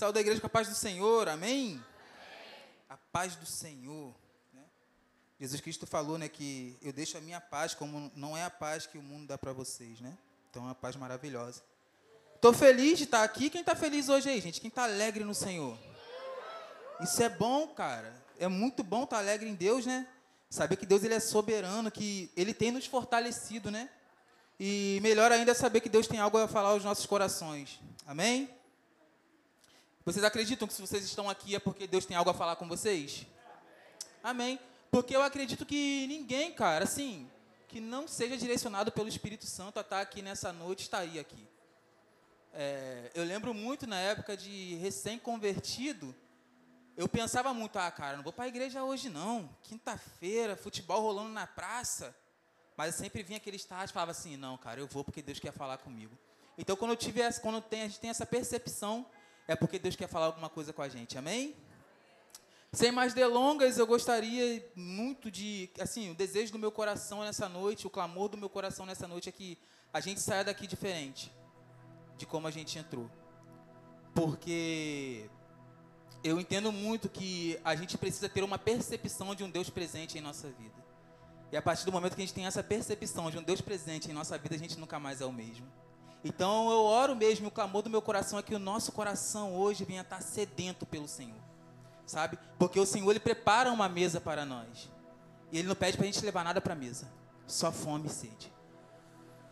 Saúde da igreja com a paz do Senhor, amém? amém. A paz do Senhor. Né? Jesus Cristo falou né, que eu deixo a minha paz, como não é a paz que o mundo dá para vocês, né? Então é uma paz maravilhosa. Estou feliz de estar aqui. Quem está feliz hoje aí, gente? Quem está alegre no Senhor? Isso é bom, cara. É muito bom estar alegre em Deus, né? Saber que Deus ele é soberano, que Ele tem nos fortalecido, né? E melhor ainda é saber que Deus tem algo a falar aos nossos corações. Amém? Vocês acreditam que se vocês estão aqui é porque Deus tem algo a falar com vocês? Amém. Porque eu acredito que ninguém, cara, assim, que não seja direcionado pelo Espírito Santo a estar aqui nessa noite, estaria aqui. É, eu lembro muito na época de recém-convertido, eu pensava muito, ah, cara, não vou para a igreja hoje não. Quinta-feira, futebol rolando na praça. Mas eu sempre vinha aquele estágio e falava assim, não, cara, eu vou porque Deus quer falar comigo. Então, quando eu tive essa, quando tem, a gente tem essa percepção, é porque Deus quer falar alguma coisa com a gente. Amém? Sem mais delongas, eu gostaria muito de, assim, o desejo do meu coração nessa noite, o clamor do meu coração nessa noite é que a gente saia daqui diferente de como a gente entrou. Porque eu entendo muito que a gente precisa ter uma percepção de um Deus presente em nossa vida. E a partir do momento que a gente tem essa percepção de um Deus presente em nossa vida, a gente nunca mais é o mesmo. Então eu oro mesmo, o clamor do meu coração é que o nosso coração hoje venha estar sedento pelo Senhor. Sabe? Porque o Senhor ele prepara uma mesa para nós. E ele não pede para a gente levar nada para a mesa. Só fome e sede.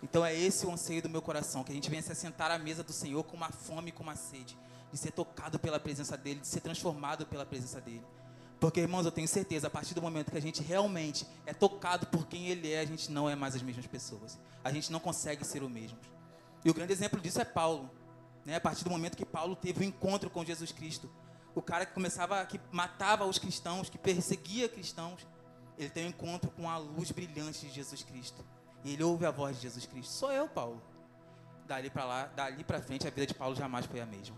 Então é esse o anseio do meu coração, que a gente venha se assentar à mesa do Senhor com uma fome e com uma sede, de ser tocado pela presença dele, de ser transformado pela presença dele. Porque, irmãos, eu tenho certeza, a partir do momento que a gente realmente é tocado por quem Ele é, a gente não é mais as mesmas pessoas. A gente não consegue ser o mesmo. E o grande exemplo disso é Paulo. Né? A partir do momento que Paulo teve o um encontro com Jesus Cristo, o cara que começava, que matava os cristãos, que perseguia cristãos, ele tem um encontro com a luz brilhante de Jesus Cristo. E ele ouve a voz de Jesus Cristo. Sou eu, Paulo. Dali para lá, dali para frente, a vida de Paulo jamais foi a mesma.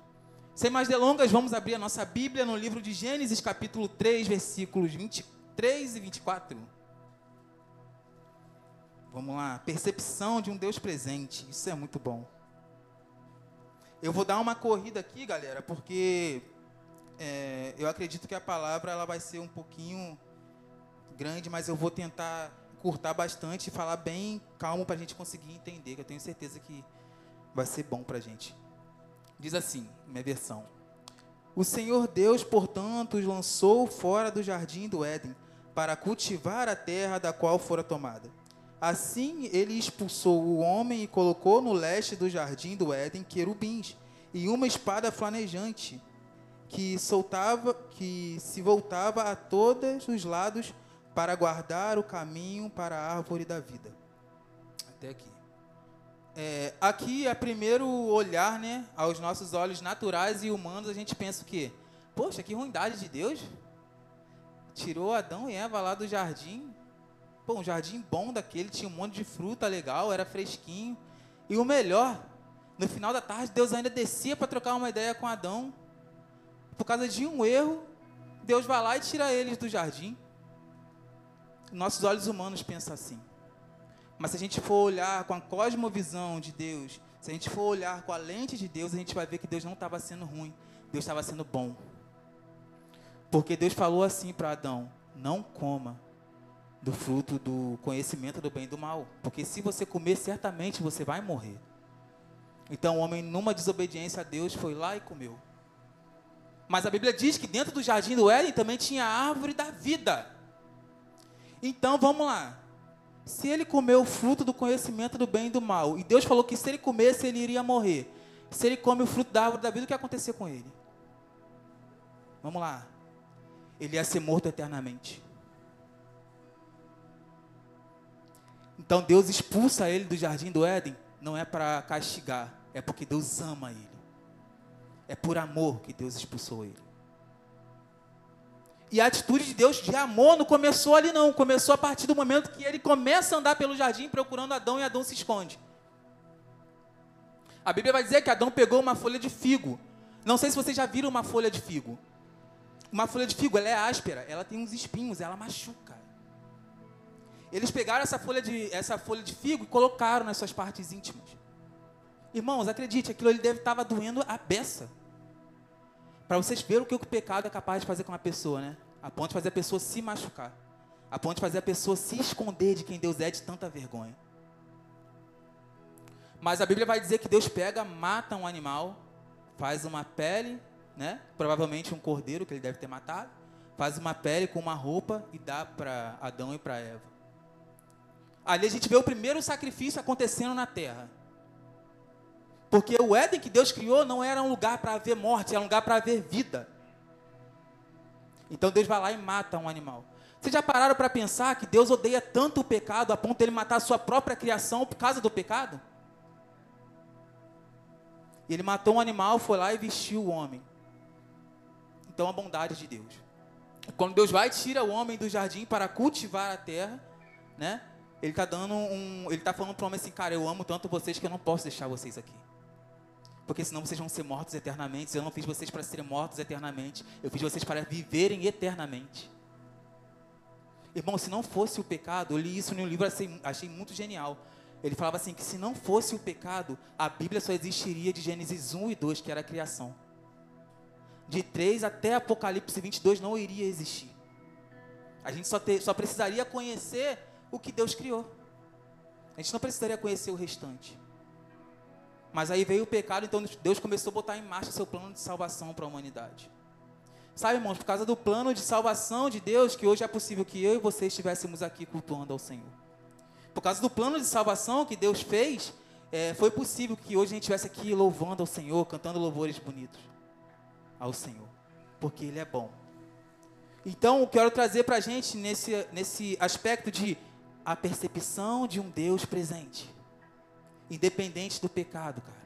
Sem mais delongas, vamos abrir a nossa Bíblia no livro de Gênesis, capítulo 3, versículos 23 e 24. Vamos lá, percepção de um Deus presente. Isso é muito bom. Eu vou dar uma corrida aqui, galera, porque é, eu acredito que a palavra ela vai ser um pouquinho grande, mas eu vou tentar curtar bastante e falar bem calmo para a gente conseguir entender. Que eu tenho certeza que vai ser bom para a gente. Diz assim, minha versão. O Senhor Deus, portanto, os lançou fora do jardim do Éden, para cultivar a terra da qual fora tomada. Assim ele expulsou o homem e colocou no leste do jardim do Éden querubins e uma espada flanejante que soltava, que se voltava a todos os lados para guardar o caminho para a árvore da vida. Até aqui. É, aqui, a primeiro olhar, né, aos nossos olhos naturais e humanos, a gente pensa o quê? Poxa, que ruindade de Deus. Tirou Adão e Eva lá do jardim. Pô, um jardim bom daquele, tinha um monte de fruta legal, era fresquinho. E o melhor, no final da tarde, Deus ainda descia para trocar uma ideia com Adão. Por causa de um erro, Deus vai lá e tira eles do jardim. Nossos olhos humanos pensam assim. Mas se a gente for olhar com a cosmovisão de Deus, se a gente for olhar com a lente de Deus, a gente vai ver que Deus não estava sendo ruim, Deus estava sendo bom. Porque Deus falou assim para Adão: não coma do fruto do conhecimento do bem e do mal, porque se você comer, certamente você vai morrer. Então o homem, numa desobediência a Deus, foi lá e comeu. Mas a Bíblia diz que dentro do jardim do Éden também tinha a árvore da vida. Então vamos lá se ele comeu o fruto do conhecimento do bem e do mal, e Deus falou que se ele comesse, ele iria morrer. Se ele come o fruto da árvore da vida, o que ia acontecer com ele? Vamos lá. Ele ia ser morto eternamente. Então Deus expulsa ele do jardim do Éden, não é para castigar, é porque Deus ama ele. É por amor que Deus expulsou ele. E a atitude de Deus de amor não começou ali, não. Começou a partir do momento que ele começa a andar pelo jardim procurando Adão e Adão se esconde. A Bíblia vai dizer que Adão pegou uma folha de figo. Não sei se vocês já viram uma folha de figo. Uma folha de figo, ela é áspera, ela tem uns espinhos, ela machuca. Eles pegaram essa folha de, essa folha de figo e colocaram nas suas partes íntimas. Irmãos, acredite, aquilo ele deve estar doendo a beça. para vocês verem o que o pecado é capaz de fazer com uma pessoa, né? A ponto de fazer a pessoa se machucar. A ponto de fazer a pessoa se esconder de quem Deus é de tanta vergonha. Mas a Bíblia vai dizer que Deus pega, mata um animal, faz uma pele, né? Provavelmente um cordeiro que ele deve ter matado, faz uma pele com uma roupa e dá para Adão e para Eva. Ali a gente vê o primeiro sacrifício acontecendo na terra. Porque o Éden que Deus criou não era um lugar para haver morte, era um lugar para haver vida. Então Deus vai lá e mata um animal. Vocês já pararam para pensar que Deus odeia tanto o pecado a ponto de ele matar a sua própria criação por causa do pecado? Ele matou um animal, foi lá e vestiu o homem. Então a bondade de Deus. Quando Deus vai e tira o homem do jardim para cultivar a terra, né? Ele está dando um, ele está falando para o homem assim, cara, eu amo tanto vocês que eu não posso deixar vocês aqui porque senão vocês vão ser mortos eternamente. Eu não fiz vocês para serem mortos eternamente, eu fiz vocês para viverem eternamente. Irmão, se não fosse o pecado, eu li isso um livro, achei, achei muito genial. Ele falava assim: que se não fosse o pecado, a Bíblia só existiria de Gênesis 1 e 2, que era a criação. De 3 até Apocalipse 22 não iria existir. A gente só, ter, só precisaria conhecer o que Deus criou. A gente não precisaria conhecer o restante. Mas aí veio o pecado, então Deus começou a botar em marcha seu plano de salvação para a humanidade. Sabe, irmãos, por causa do plano de salvação de Deus, que hoje é possível que eu e você estivéssemos aqui cultuando ao Senhor. Por causa do plano de salvação que Deus fez, é, foi possível que hoje a gente estivesse aqui louvando ao Senhor, cantando louvores bonitos ao Senhor, porque Ele é bom. Então, eu quero trazer para a gente nesse, nesse aspecto de a percepção de um Deus presente independente do pecado, cara.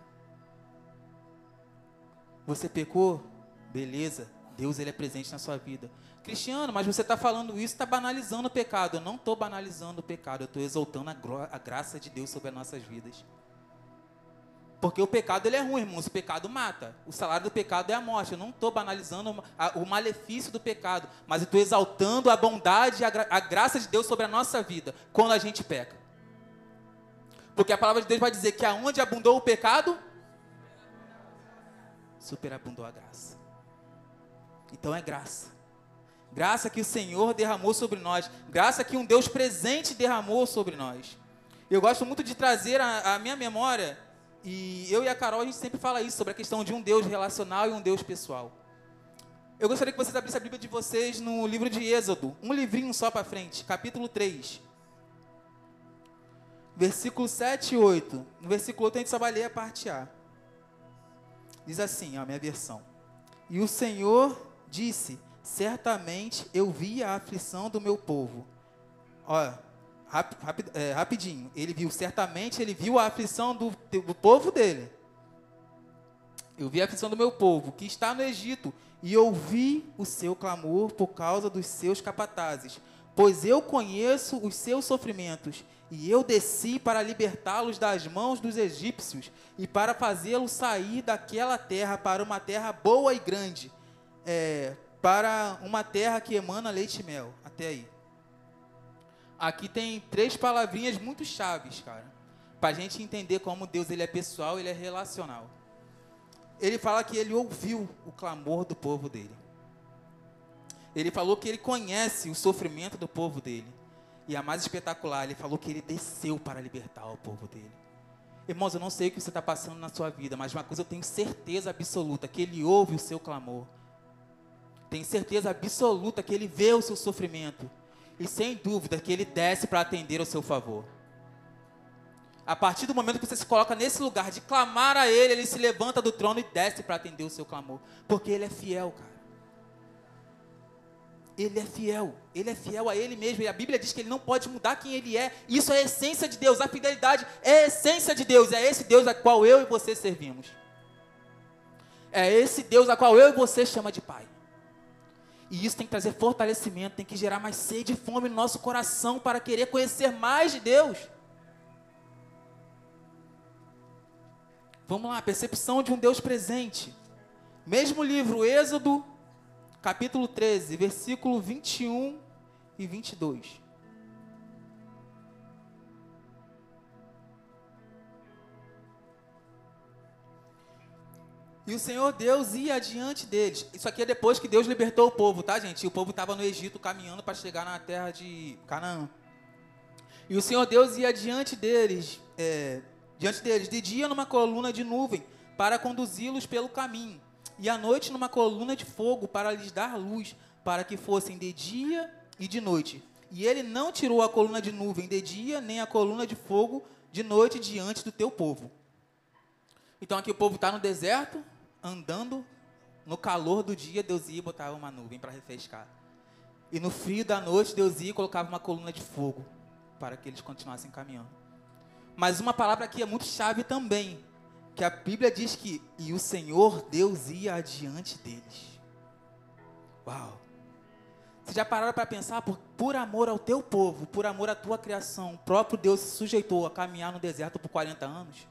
Você pecou? Beleza, Deus ele é presente na sua vida. Cristiano, mas você está falando isso, está banalizando o pecado. Eu não estou banalizando o pecado, eu estou exaltando a, a, graça de Deus sobre as nossas vidas. Porque o pecado ele é ruim, irmãos. O pecado mata. O salário do pecado é a morte. Eu não estou banalizando o malefício do pecado, mas estou exaltando a bondade e a, a graça de Deus sobre a nossa vida quando a gente peca. Porque a palavra de Deus vai dizer que aonde abundou o pecado, superabundou a graça. Então é graça. Graça que o Senhor derramou sobre nós. Graça que um Deus presente derramou sobre nós. Eu gosto muito de trazer a minha memória, e eu e a Carol, a gente sempre fala isso, sobre a questão de um Deus relacional e um Deus pessoal. Eu gostaria que vocês abrissem a Bíblia de vocês no livro de Êxodo, um livrinho só para frente, capítulo 3 versículo 7 e 8. No versículo 8 a gente só vai ler a parte A. Diz assim, a minha versão. E o Senhor disse: Certamente eu vi a aflição do meu povo. Olha, rap, rap, é, rapidinho. Ele viu, certamente ele viu a aflição do, do povo dele. Eu vi a aflição do meu povo, que está no Egito, e ouvi o seu clamor por causa dos seus capatazes. Pois eu conheço os seus sofrimentos e eu desci para libertá-los das mãos dos egípcios e para fazê-los sair daquela terra para uma terra boa e grande, é, para uma terra que emana leite e mel. Até aí. Aqui tem três palavrinhas muito chaves, cara, para a gente entender como Deus ele é pessoal, ele é relacional. Ele fala que ele ouviu o clamor do povo dele. Ele falou que ele conhece o sofrimento do povo dele. E a mais espetacular, ele falou que ele desceu para libertar o povo dele. Irmãos, eu não sei o que você está passando na sua vida, mas uma coisa eu tenho certeza absoluta: que ele ouve o seu clamor. Tenho certeza absoluta que ele vê o seu sofrimento. E sem dúvida que ele desce para atender ao seu favor. A partir do momento que você se coloca nesse lugar de clamar a ele, ele se levanta do trono e desce para atender o seu clamor. Porque ele é fiel, cara. Ele é fiel, ele é fiel a ele mesmo, e a Bíblia diz que ele não pode mudar quem ele é. Isso é a essência de Deus, a fidelidade é a essência de Deus, é esse Deus a qual eu e você servimos. É esse Deus a qual eu e você chama de Pai. E isso tem que trazer fortalecimento, tem que gerar mais sede e fome no nosso coração para querer conhecer mais de Deus. Vamos lá, percepção de um Deus presente. Mesmo livro, Êxodo capítulo 13, versículo 21 e 22. E o Senhor Deus ia adiante deles. Isso aqui é depois que Deus libertou o povo, tá, gente? E o povo estava no Egito caminhando para chegar na terra de Canaã. E o Senhor Deus ia adiante deles, é, diante deles, de dia numa coluna de nuvem, para conduzi-los pelo caminho, e à noite numa coluna de fogo, para lhes dar luz, para que fossem de dia e de noite. E ele não tirou a coluna de nuvem de dia, nem a coluna de fogo de noite diante do teu povo. Então aqui o povo está no deserto, andando, no calor do dia, Deus ia e botava uma nuvem para refrescar. E no frio da noite, Deus ia e colocava uma coluna de fogo para que eles continuassem caminhando. Mas uma palavra aqui é muito chave também, que a Bíblia diz que e o Senhor Deus ia adiante deles. Uau! Vocês já pararam para pensar, por, por amor ao teu povo, por amor à tua criação, o próprio Deus se sujeitou a caminhar no deserto por 40 anos?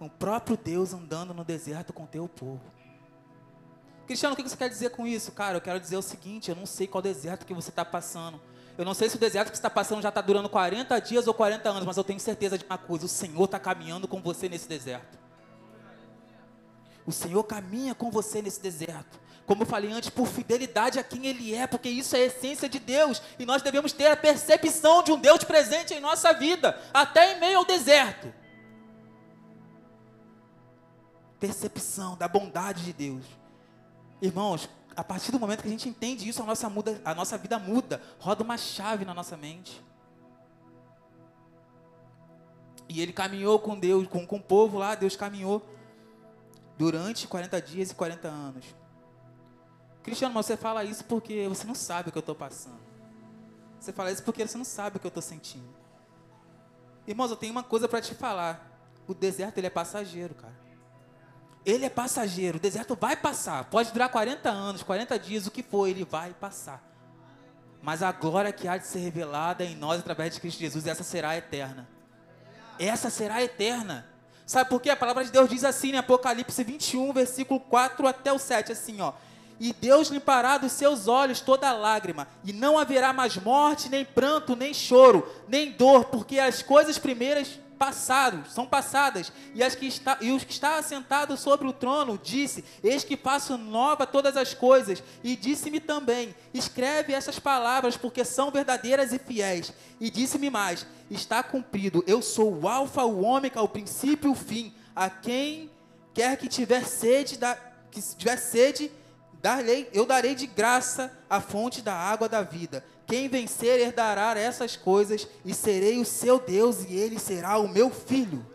O próprio Deus andando no deserto com o teu povo. Cristiano, o que você quer dizer com isso? Cara, eu quero dizer o seguinte: eu não sei qual deserto que você está passando. Eu não sei se o deserto que você está passando já está durando 40 dias ou 40 anos, mas eu tenho certeza de uma coisa: o Senhor está caminhando com você nesse deserto. O Senhor caminha com você nesse deserto. Como eu falei antes, por fidelidade a quem Ele é, porque isso é a essência de Deus. E nós devemos ter a percepção de um Deus presente em nossa vida, até em meio ao deserto. Percepção da bondade de Deus. Irmãos, a partir do momento que a gente entende isso, a nossa, muda, a nossa vida muda, roda uma chave na nossa mente. E ele caminhou com Deus, com, com o povo lá, Deus caminhou durante 40 dias e 40 anos. Cristiano, mas você fala isso porque você não sabe o que eu estou passando. Você fala isso porque você não sabe o que eu estou sentindo. Irmãos, eu tenho uma coisa para te falar. O deserto ele é passageiro, cara. Ele é passageiro, o deserto vai passar. Pode durar 40 anos, 40 dias, o que for, ele vai passar. Mas a glória que há de ser revelada em nós através de Cristo Jesus, essa será eterna. Essa será eterna. Sabe por quê? A palavra de Deus diz assim em Apocalipse 21, versículo 4 até o 7, assim, ó. E Deus limpará dos seus olhos toda lágrima, e não haverá mais morte, nem pranto, nem choro, nem dor, porque as coisas primeiras passados, são passadas, e, as que está, e os que está assentado sobre o trono disse: Eis que faço nova todas as coisas. E disse-me também: Escreve essas palavras, porque são verdadeiras e fiéis. E disse-me mais: Está cumprido. Eu sou o Alfa, o Ômega, o princípio e o fim. A quem quer que tiver sede, da, que tiver sede, darei, eu darei de graça a fonte da água da vida. Quem vencer herdará essas coisas, e serei o seu Deus, e ele será o meu filho.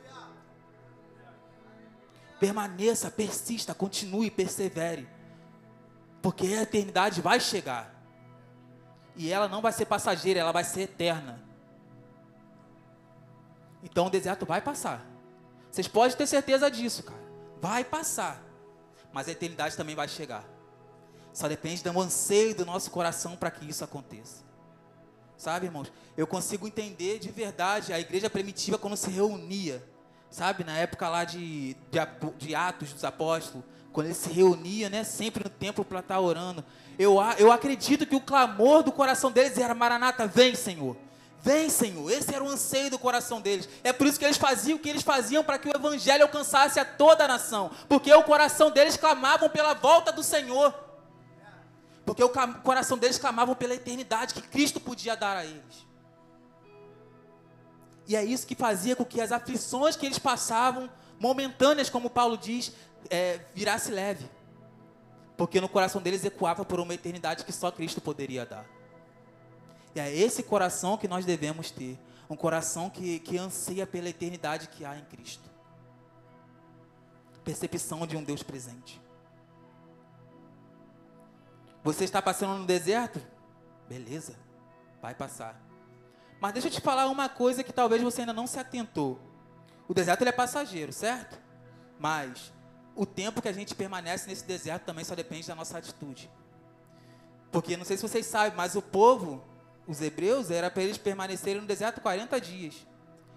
Permaneça, persista, continue, persevere. Porque a eternidade vai chegar. E ela não vai ser passageira, ela vai ser eterna. Então o deserto vai passar. Vocês podem ter certeza disso, cara. Vai passar. Mas a eternidade também vai chegar. Só depende do anseio do nosso coração para que isso aconteça. Sabe, irmãos? Eu consigo entender de verdade a igreja primitiva quando se reunia. Sabe, na época lá de, de, de Atos dos Apóstolos, quando eles se reuniam, né, sempre no templo para estar orando. Eu, eu acredito que o clamor do coração deles era: Maranata, vem, Senhor. Vem, Senhor. Esse era o anseio do coração deles. É por isso que eles faziam o que eles faziam para que o evangelho alcançasse a toda a nação. Porque o coração deles clamavam pela volta do Senhor. Porque o coração deles clamava pela eternidade que Cristo podia dar a eles. E é isso que fazia com que as aflições que eles passavam, momentâneas, como Paulo diz, é, virasse leve. Porque no coração deles ecoava por uma eternidade que só Cristo poderia dar. E é esse coração que nós devemos ter. Um coração que, que anseia pela eternidade que há em Cristo. Percepção de um Deus presente. Você está passando no deserto? Beleza, vai passar. Mas deixa eu te falar uma coisa que talvez você ainda não se atentou. O deserto ele é passageiro, certo? Mas o tempo que a gente permanece nesse deserto também só depende da nossa atitude. Porque não sei se vocês sabem, mas o povo, os hebreus, era para eles permanecerem no deserto 40 dias.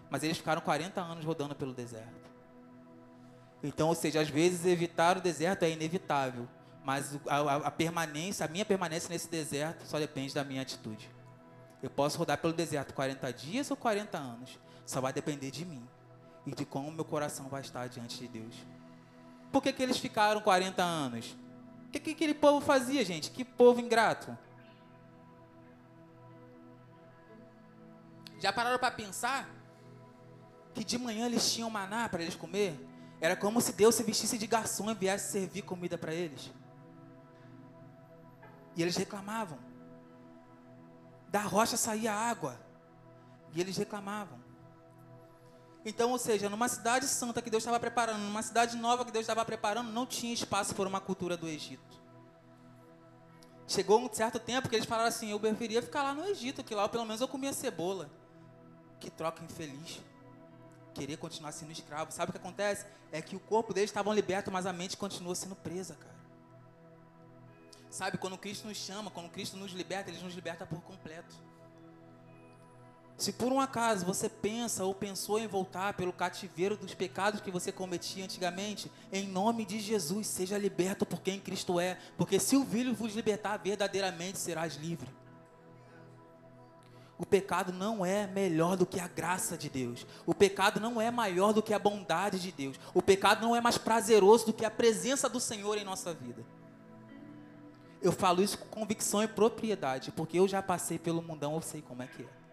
Mas eles ficaram 40 anos rodando pelo deserto. Então, ou seja, às vezes evitar o deserto é inevitável. Mas a, a, permanência, a minha permanência nesse deserto só depende da minha atitude. Eu posso rodar pelo deserto 40 dias ou 40 anos. Só vai depender de mim. e de como meu coração vai estar diante de Deus. Por que, que eles ficaram 40 anos? O que, que aquele povo fazia, gente? Que povo ingrato. Já pararam para pensar que de manhã eles tinham maná para eles comer? Era como se Deus se vestisse de garçom e viesse servir comida para eles. E eles reclamavam. Da rocha saía água. E eles reclamavam. Então, ou seja, numa cidade santa que Deus estava preparando, numa cidade nova que Deus estava preparando, não tinha espaço para uma cultura do Egito. Chegou um certo tempo que eles falaram assim: eu preferia ficar lá no Egito, que lá pelo menos eu comia cebola. Que troca infeliz. Querer continuar sendo escravo. Sabe o que acontece? É que o corpo deles estava liberto, mas a mente continua sendo presa, cara. Sabe, quando Cristo nos chama, quando Cristo nos liberta, Ele nos liberta por completo. Se por um acaso você pensa ou pensou em voltar pelo cativeiro dos pecados que você cometia antigamente, em nome de Jesus, seja liberto por quem Cristo é, porque se o Filho vos libertar, verdadeiramente serás livre. O pecado não é melhor do que a graça de Deus. O pecado não é maior do que a bondade de Deus. O pecado não é mais prazeroso do que a presença do Senhor em nossa vida. Eu falo isso com convicção e propriedade, porque eu já passei pelo mundão, eu sei como é que é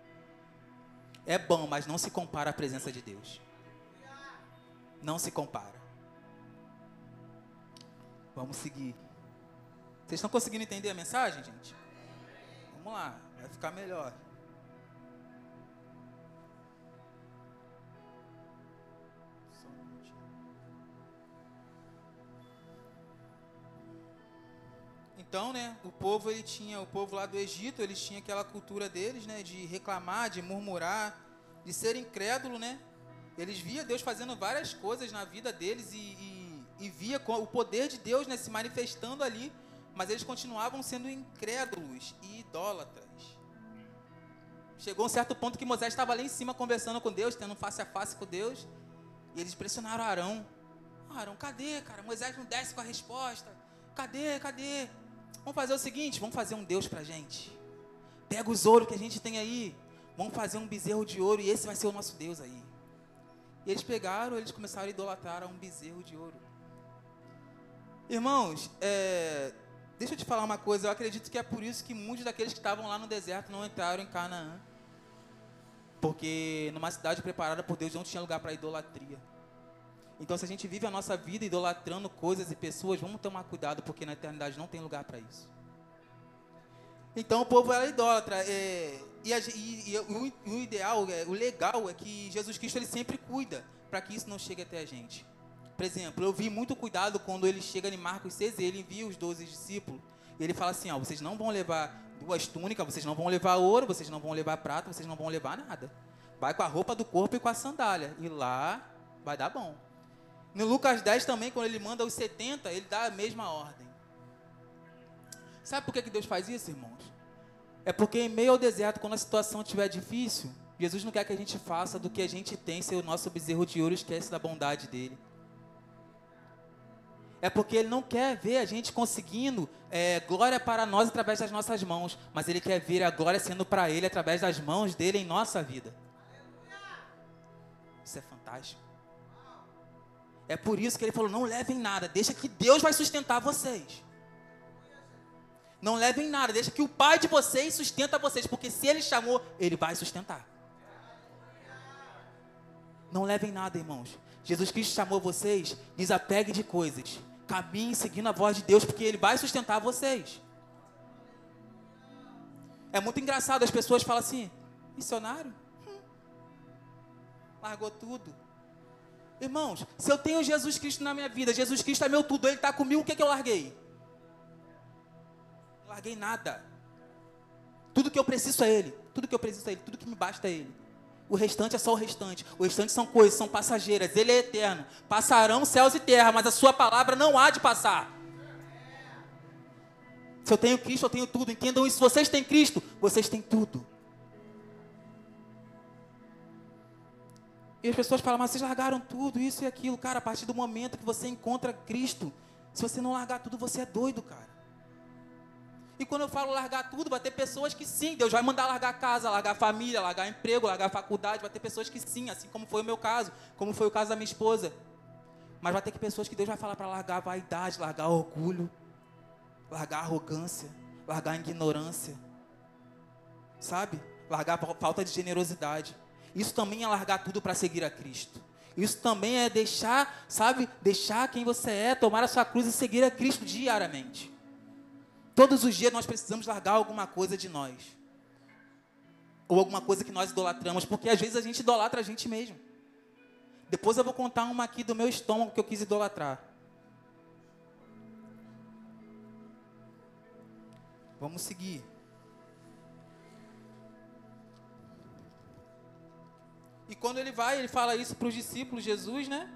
é bom, mas não se compara à presença de Deus. Não se compara. Vamos seguir. Vocês estão conseguindo entender a mensagem, gente? Vamos lá, vai ficar melhor. Então, né, o povo ele tinha, o povo lá do Egito, eles tinham aquela cultura deles, né, de reclamar, de murmurar, de ser incrédulo, né? Eles via Deus fazendo várias coisas na vida deles e, e, e via o poder de Deus, né, se manifestando ali, mas eles continuavam sendo incrédulos e idólatras. Chegou um certo ponto que Moisés estava lá em cima conversando com Deus, tendo face a face com Deus, e eles pressionaram Arão. Arão, cadê, cara? Moisés não desce com a resposta. Cadê, cadê? Vamos fazer o seguinte, vamos fazer um Deus pra gente. Pega os ouro que a gente tem aí. Vamos fazer um bezerro de ouro e esse vai ser o nosso Deus aí. E eles pegaram, eles começaram a idolatrar a um bezerro de ouro. Irmãos, é, deixa eu te falar uma coisa. Eu acredito que é por isso que muitos daqueles que estavam lá no deserto não entraram em Canaã. Porque numa cidade preparada por Deus não tinha lugar para idolatria. Então, se a gente vive a nossa vida idolatrando coisas e pessoas, vamos tomar cuidado, porque na eternidade não tem lugar para isso. Então, o povo era idólatra. É, e, a, e, e o, o, ideal, é, o legal é que Jesus Cristo ele sempre cuida para que isso não chegue até a gente. Por exemplo, eu vi muito cuidado quando ele chega em Marcos 6, ele envia os 12 discípulos. E ele fala assim: ó, vocês não vão levar duas túnicas, vocês não vão levar ouro, vocês não vão levar prata, vocês não vão levar nada. Vai com a roupa do corpo e com a sandália. E lá vai dar bom. No Lucas 10 também, quando ele manda os 70, ele dá a mesma ordem. Sabe por que Deus faz isso, irmãos? É porque em meio ao deserto, quando a situação estiver difícil, Jesus não quer que a gente faça do que a gente tem ser o nosso bezerro de ouro esquece da bondade dele. É porque ele não quer ver a gente conseguindo é, glória para nós através das nossas mãos, mas ele quer ver a glória sendo para ele através das mãos dele em nossa vida. Isso é fantástico. É por isso que ele falou: não levem nada, deixa que Deus vai sustentar vocês. Não levem nada, deixa que o Pai de vocês sustenta vocês, porque se Ele chamou, Ele vai sustentar. Não levem nada, irmãos. Jesus Cristo chamou vocês, desapegue de coisas. Caminhe seguindo a voz de Deus, porque Ele vai sustentar vocês. É muito engraçado, as pessoas falam assim: missionário? Hum. Largou tudo. Irmãos, se eu tenho Jesus Cristo na minha vida, Jesus Cristo é meu tudo, Ele está comigo, o que, é que eu larguei? Não larguei nada. Tudo que eu preciso é Ele. Tudo que eu preciso é Ele. Tudo que me basta é Ele. O restante é só o restante. O restante são coisas, são passageiras. Ele é eterno. Passarão céus e terra, mas a sua palavra não há de passar. Se eu tenho Cristo, eu tenho tudo. Entendam isso. Vocês têm Cristo, vocês têm tudo. E as pessoas falam, mas vocês largaram tudo, isso e aquilo. Cara, a partir do momento que você encontra Cristo, se você não largar tudo, você é doido, cara. E quando eu falo largar tudo, vai ter pessoas que sim, Deus vai mandar largar casa, largar família, largar emprego, largar faculdade, vai ter pessoas que sim, assim como foi o meu caso, como foi o caso da minha esposa. Mas vai ter que pessoas que Deus vai falar para largar vaidade, largar orgulho, largar arrogância, largar ignorância. Sabe? Largar falta de generosidade. Isso também é largar tudo para seguir a Cristo. Isso também é deixar, sabe, deixar quem você é, tomar a sua cruz e seguir a Cristo diariamente. Todos os dias nós precisamos largar alguma coisa de nós. Ou alguma coisa que nós idolatramos, porque às vezes a gente idolatra a gente mesmo. Depois eu vou contar uma aqui do meu estômago que eu quis idolatrar. Vamos seguir. E quando ele vai, ele fala isso para os discípulos, Jesus, né?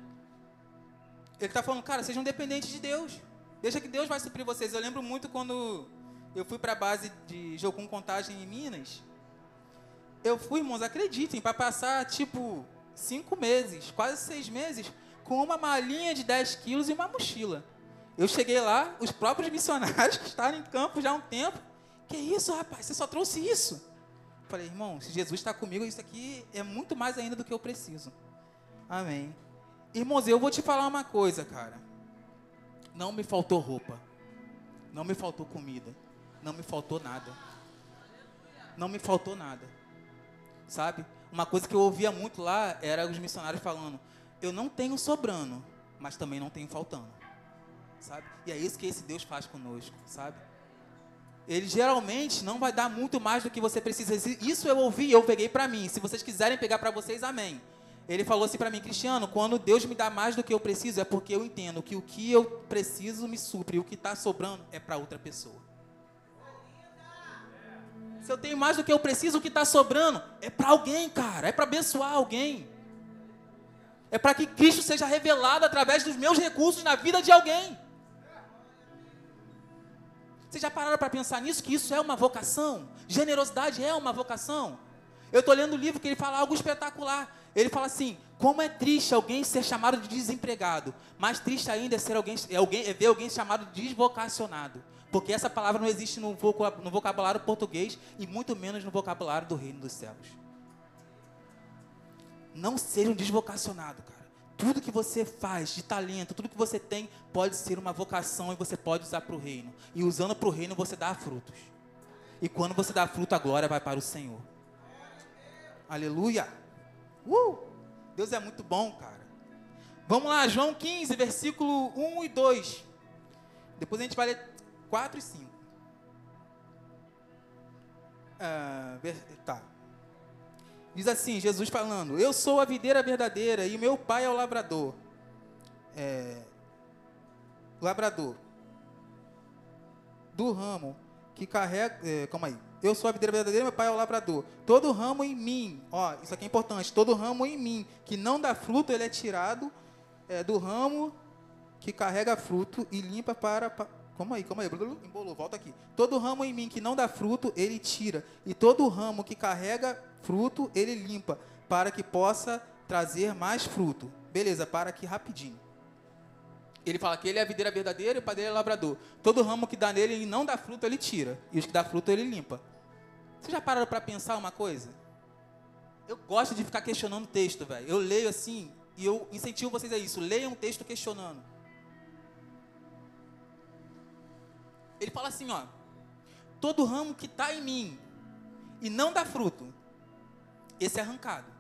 Ele está falando, cara, sejam dependentes de Deus. Deixa que Deus vai suprir vocês. Eu lembro muito quando eu fui para a base de Jocum Contagem em Minas. Eu fui, irmãos, acreditem, para passar tipo cinco meses, quase seis meses, com uma malinha de 10 quilos e uma mochila. Eu cheguei lá, os próprios missionários que estavam em campo já há um tempo. Que isso, rapaz? Você só trouxe isso? Falei, irmão, se Jesus está comigo, isso aqui é muito mais ainda do que eu preciso. Amém. Irmãos, eu vou te falar uma coisa, cara. Não me faltou roupa. Não me faltou comida. Não me faltou nada. Não me faltou nada. Sabe? Uma coisa que eu ouvia muito lá era os missionários falando: Eu não tenho sobrando, mas também não tenho faltando. Sabe? E é isso que esse Deus faz conosco, sabe? Ele geralmente não vai dar muito mais do que você precisa. Isso eu ouvi, eu peguei para mim. Se vocês quiserem pegar para vocês, amém. Ele falou assim para mim, Cristiano, quando Deus me dá mais do que eu preciso, é porque eu entendo que o que eu preciso me supre, o que está sobrando é para outra pessoa. Se eu tenho mais do que eu preciso, o que está sobrando é para alguém, cara, é para abençoar alguém. É para que Cristo seja revelado através dos meus recursos na vida de alguém. Vocês já pararam para pensar nisso? Que isso é uma vocação? Generosidade é uma vocação? Eu estou lendo um livro que ele fala algo espetacular. Ele fala assim: como é triste alguém ser chamado de desempregado. Mais triste ainda é, ser alguém, é, alguém, é ver alguém chamado de desvocacionado. Porque essa palavra não existe no vocabulário português e muito menos no vocabulário do reino dos céus. Não seja um desvocacionado, cara. Tudo que você faz de talento, tudo que você tem, pode ser uma vocação e você pode usar para o reino. E usando para o reino, você dá frutos. E quando você dá fruto, a glória vai para o Senhor. Aleluia! Uh! Deus é muito bom, cara. Vamos lá, João 15, versículo 1 e 2. Depois a gente vai ler 4 e 5. Ah, tá. Diz assim, Jesus falando, eu sou a videira verdadeira e meu pai é o lavrador. É, labrador. Do ramo que carrega... É, calma aí. Eu sou a videira verdadeira, meu pai é o lavrador. Todo ramo em mim, ó, isso aqui é importante. Todo ramo em mim que não dá fruto, ele é tirado é, do ramo que carrega fruto e limpa para. Pa, calma aí, calma aí, embolou, volta aqui. Todo ramo em mim que não dá fruto, ele tira. E todo ramo que carrega fruto, ele limpa, para que possa trazer mais fruto. Beleza, para aqui rapidinho. Ele fala que ele é a videira verdadeira e o dele é lavrador. Todo ramo que dá nele, ele não dá fruto, ele tira. E os que dá fruto, ele limpa. Vocês já pararam para pensar uma coisa? Eu gosto de ficar questionando o texto, velho. Eu leio assim e eu incentivo vocês a isso. Leiam um texto questionando. Ele fala assim, ó. Todo ramo que está em mim e não dá fruto, esse é arrancado.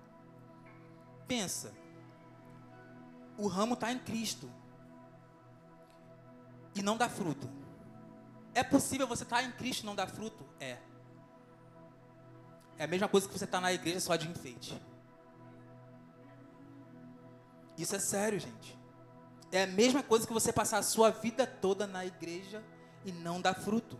Pensa. O ramo está em Cristo e não dá fruto. É possível você estar tá em Cristo e não dar fruto? É. É a mesma coisa que você estar tá na igreja só de enfeite. Isso é sério, gente. É a mesma coisa que você passar a sua vida toda na igreja e não dar fruto.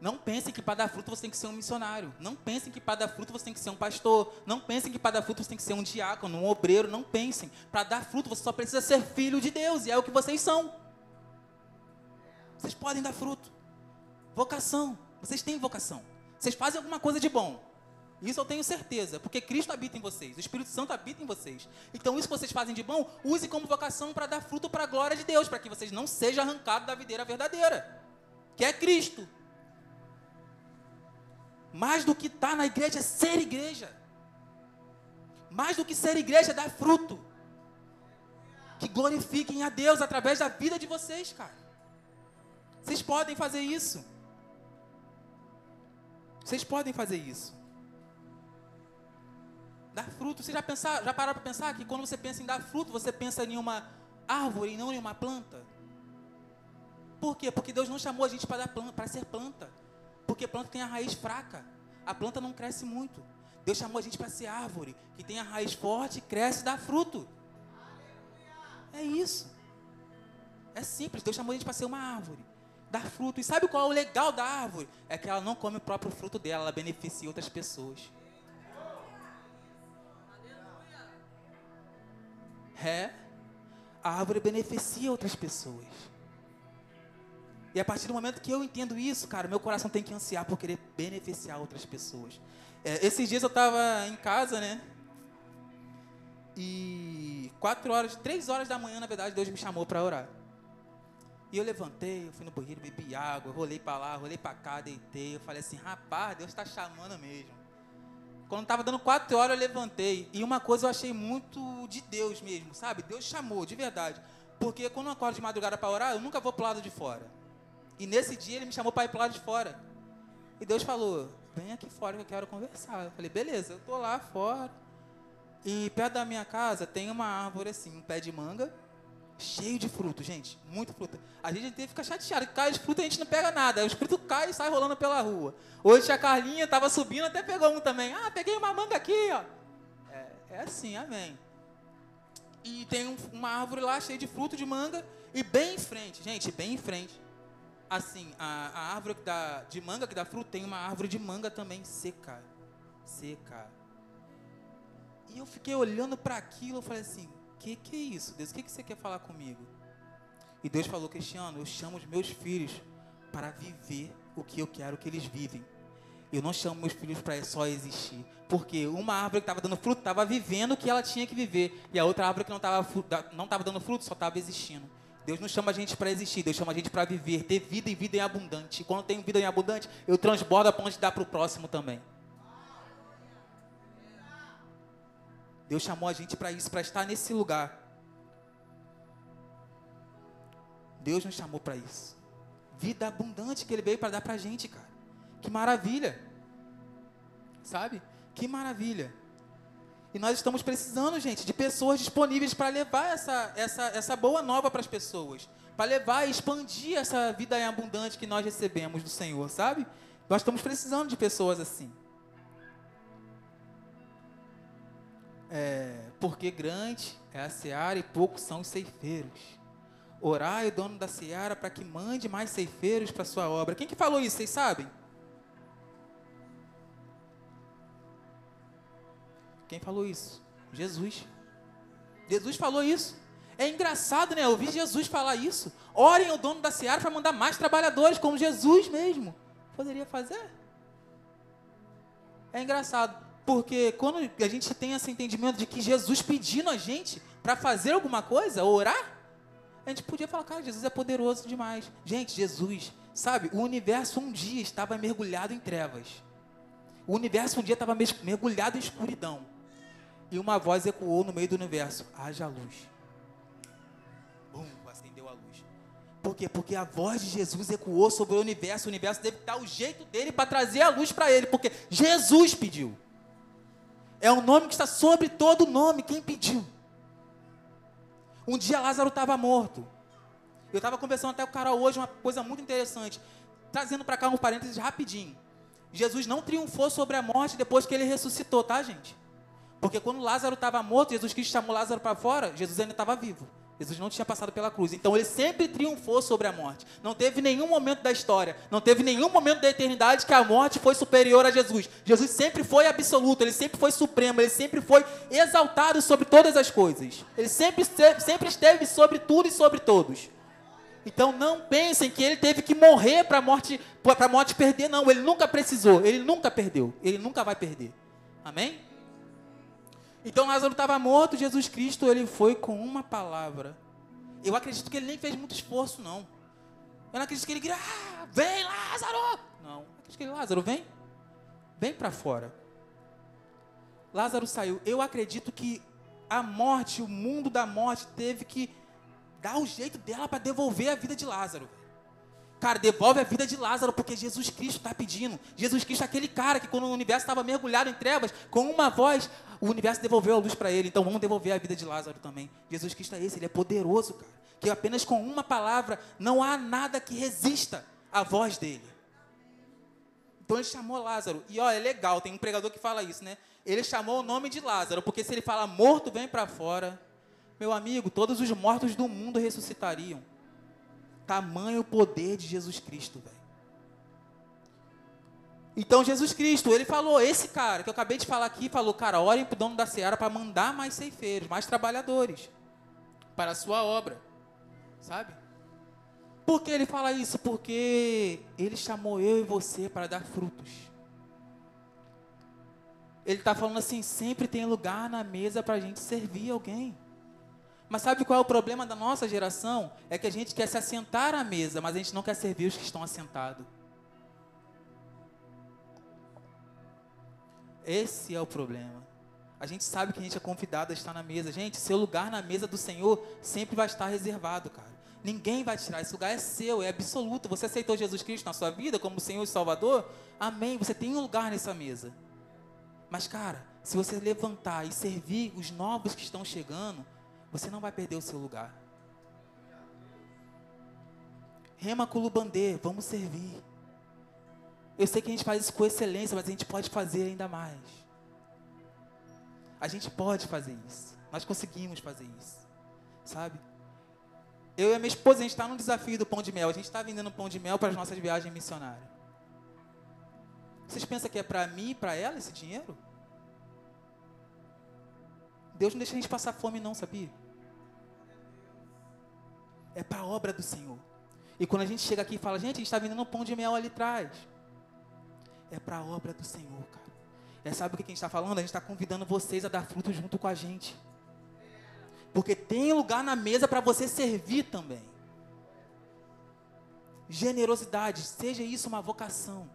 Não pensem que para dar fruto você tem que ser um missionário. Não pensem que para dar fruto você tem que ser um pastor. Não pensem que para dar fruto você tem que ser um diácono, um obreiro. Não pensem. Para dar fruto você só precisa ser filho de Deus. E é o que vocês são. Vocês podem dar fruto. Vocação. Vocês têm vocação. Vocês fazem alguma coisa de bom. Isso eu tenho certeza. Porque Cristo habita em vocês. O Espírito Santo habita em vocês. Então isso que vocês fazem de bom, use como vocação para dar fruto para a glória de Deus. Para que vocês não sejam arrancados da videira verdadeira que é Cristo. Mais do que estar tá na igreja é ser igreja. Mais do que ser igreja é dar fruto. Que glorifiquem a Deus através da vida de vocês, cara. Vocês podem fazer isso. Vocês podem fazer isso. Dar fruto. Você já, pensar, já pararam para pensar que quando você pensa em dar fruto, você pensa em uma árvore e não em uma planta? Por quê? Porque Deus não chamou a gente para, para ser planta. Porque planta tem a raiz fraca. A planta não cresce muito. Deus chamou a gente para ser árvore, que tem a raiz forte, cresce e dá fruto. É isso. É simples. Deus chamou a gente para ser uma árvore, dar fruto. E sabe qual é o legal da árvore? É que ela não come o próprio fruto dela, ela beneficia outras pessoas. É. A árvore beneficia outras pessoas. E a partir do momento que eu entendo isso, cara, meu coração tem que ansiar por querer beneficiar outras pessoas. É, esses dias eu estava em casa, né? E quatro horas, três horas da manhã, na verdade, Deus me chamou para orar. E eu levantei, eu fui no banheiro, bebi água, rolei para lá, rolei para cá, deitei. Eu falei assim, rapaz, Deus está chamando mesmo. Quando estava dando quatro horas, eu levantei. E uma coisa eu achei muito de Deus mesmo, sabe? Deus chamou, de verdade. Porque quando eu acordo de madrugada para orar, eu nunca vou para o lado de fora. E nesse dia ele me chamou para ir para o lado de fora. E Deus falou: vem aqui fora que eu quero conversar. Eu falei: beleza, eu estou lá fora. E perto da minha casa tem uma árvore assim, um pé de manga, cheio de fruto, gente, muito fruto. A gente tem que ficar chateado, que cai os frutos a gente não pega nada. Os frutos caem e saem rolando pela rua. Hoje a Carlinha estava subindo, até pegou um também. Ah, peguei uma manga aqui, ó. É, é assim, amém. E tem um, uma árvore lá cheia de fruto de manga. E bem em frente, gente, bem em frente, assim, a, a árvore que dá, de manga que dá fruto, tem uma árvore de manga também seca. Seca. E eu fiquei olhando para aquilo, eu falei assim, que que é isso, Deus? O que, que você quer falar comigo? E Deus falou, Cristiano, eu chamo os meus filhos para viver o que eu quero que eles vivem. Eu não chamo meus filhos para só existir. Porque uma árvore que estava dando fruto estava vivendo o que ela tinha que viver. E a outra árvore que não estava não dando fruto só estava existindo. Deus não chama a gente para existir, Deus chama a gente para viver, ter vida e vida em abundante. E quando eu tenho vida em abundante, eu transbordo a ponte de dar para o próximo também. Deus chamou a gente para isso, para estar nesse lugar. Deus nos chamou para isso. Vida abundante que Ele veio para dar para a gente, cara. Que maravilha. Sabe? Que maravilha. E nós estamos precisando, gente, de pessoas disponíveis para levar essa, essa, essa boa nova para as pessoas. Para levar e expandir essa vida abundante que nós recebemos do Senhor, sabe? Nós estamos precisando de pessoas assim. É, porque grande é a seara e poucos são os ceifeiros. Orai o dono da seara para que mande mais ceifeiros para sua obra. Quem que falou isso? Vocês sabem? Quem falou isso? Jesus. Jesus falou isso. É engraçado, né? Ouvir Jesus falar isso. Orem ao dono da seara para mandar mais trabalhadores, como Jesus mesmo poderia fazer. É engraçado, porque quando a gente tem esse entendimento de que Jesus pedindo a gente para fazer alguma coisa, orar, a gente podia falar, cara, Jesus é poderoso demais. Gente, Jesus, sabe, o universo um dia estava mergulhado em trevas. O universo um dia estava mergulhado em escuridão. E uma voz ecoou no meio do universo: haja luz. Bum, acendeu a luz. Por quê? Porque a voz de Jesus ecoou sobre o universo. O universo deve dar o jeito dele para trazer a luz para ele, porque Jesus pediu. É o nome que está sobre todo nome. Quem pediu? Um dia Lázaro estava morto. Eu estava conversando até com o cara hoje uma coisa muito interessante. Trazendo para cá um parênteses rapidinho. Jesus não triunfou sobre a morte depois que ele ressuscitou, tá, gente? Porque quando Lázaro estava morto, Jesus Cristo chamou Lázaro para fora, Jesus ainda estava vivo. Jesus não tinha passado pela cruz. Então ele sempre triunfou sobre a morte. Não teve nenhum momento da história, não teve nenhum momento da eternidade que a morte foi superior a Jesus. Jesus sempre foi absoluto, ele sempre foi supremo, ele sempre foi exaltado sobre todas as coisas. Ele sempre, sempre esteve sobre tudo e sobre todos. Então não pensem que ele teve que morrer para a morte, para a morte perder, não. Ele nunca precisou, ele nunca perdeu, ele nunca vai perder. Amém? Então Lázaro estava morto, Jesus Cristo ele foi com uma palavra. Eu acredito que ele nem fez muito esforço não. Eu não acredito que ele grita, ah, vem Lázaro! Não, eu acredito que ele, Lázaro, vem. Vem para fora. Lázaro saiu. Eu acredito que a morte, o mundo da morte, teve que dar o jeito dela para devolver a vida de Lázaro. Cara, devolve a vida de Lázaro, porque Jesus Cristo está pedindo. Jesus Cristo é aquele cara que, quando o universo estava mergulhado em trevas, com uma voz, o universo devolveu a luz para ele. Então vamos devolver a vida de Lázaro também. Jesus Cristo é esse, ele é poderoso, cara. Que apenas com uma palavra não há nada que resista à voz dele. Então ele chamou Lázaro. E ó, é legal, tem um pregador que fala isso, né? Ele chamou o nome de Lázaro, porque se ele fala morto, vem para fora. Meu amigo, todos os mortos do mundo ressuscitariam. Tamanho poder de Jesus Cristo, velho. Então Jesus Cristo, ele falou, esse cara que eu acabei de falar aqui, falou, cara, orem para o dono da seara para mandar mais ceifeiros, mais trabalhadores para a sua obra, sabe? Por que ele fala isso? Porque ele chamou eu e você para dar frutos. Ele está falando assim, sempre tem lugar na mesa para a gente servir alguém. Mas sabe qual é o problema da nossa geração? É que a gente quer se assentar à mesa, mas a gente não quer servir os que estão assentados. Esse é o problema. A gente sabe que a gente é convidado a estar na mesa. Gente, seu lugar na mesa do Senhor sempre vai estar reservado, cara. Ninguém vai tirar. Esse lugar é seu, é absoluto. Você aceitou Jesus Cristo na sua vida como Senhor e Salvador? Amém. Você tem um lugar nessa mesa. Mas, cara, se você levantar e servir os novos que estão chegando, você não vai perder o seu lugar. Rema Culubandê, vamos servir. Eu sei que a gente faz isso com excelência, mas a gente pode fazer ainda mais. A gente pode fazer isso. Nós conseguimos fazer isso. Sabe? Eu e a minha esposa, a gente está no desafio do pão de mel. A gente está vendendo pão de mel para as nossas viagens missionárias. Vocês pensam que é para mim e para ela esse dinheiro? Deus não deixa a gente passar fome, não, sabia? É para a obra do Senhor. E quando a gente chega aqui e fala, gente, a gente está vendendo pão de mel ali atrás. É para a obra do Senhor, cara. É, sabe o que a gente está falando? A gente está convidando vocês a dar fruto junto com a gente. Porque tem lugar na mesa para você servir também. Generosidade, seja isso uma vocação.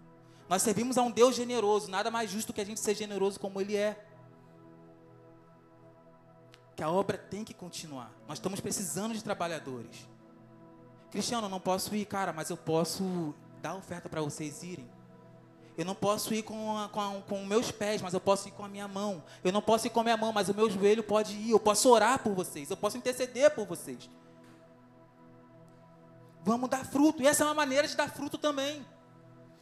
Nós servimos a um Deus generoso, nada mais justo que a gente ser generoso como Ele é que a obra tem que continuar. Nós estamos precisando de trabalhadores. Cristiano, eu não posso ir, cara, mas eu posso dar oferta para vocês irem. Eu não posso ir com, a, com, a, com meus pés, mas eu posso ir com a minha mão. Eu não posso ir com a minha mão, mas o meu joelho pode ir. Eu posso orar por vocês. Eu posso interceder por vocês. Vamos dar fruto. E essa é uma maneira de dar fruto também.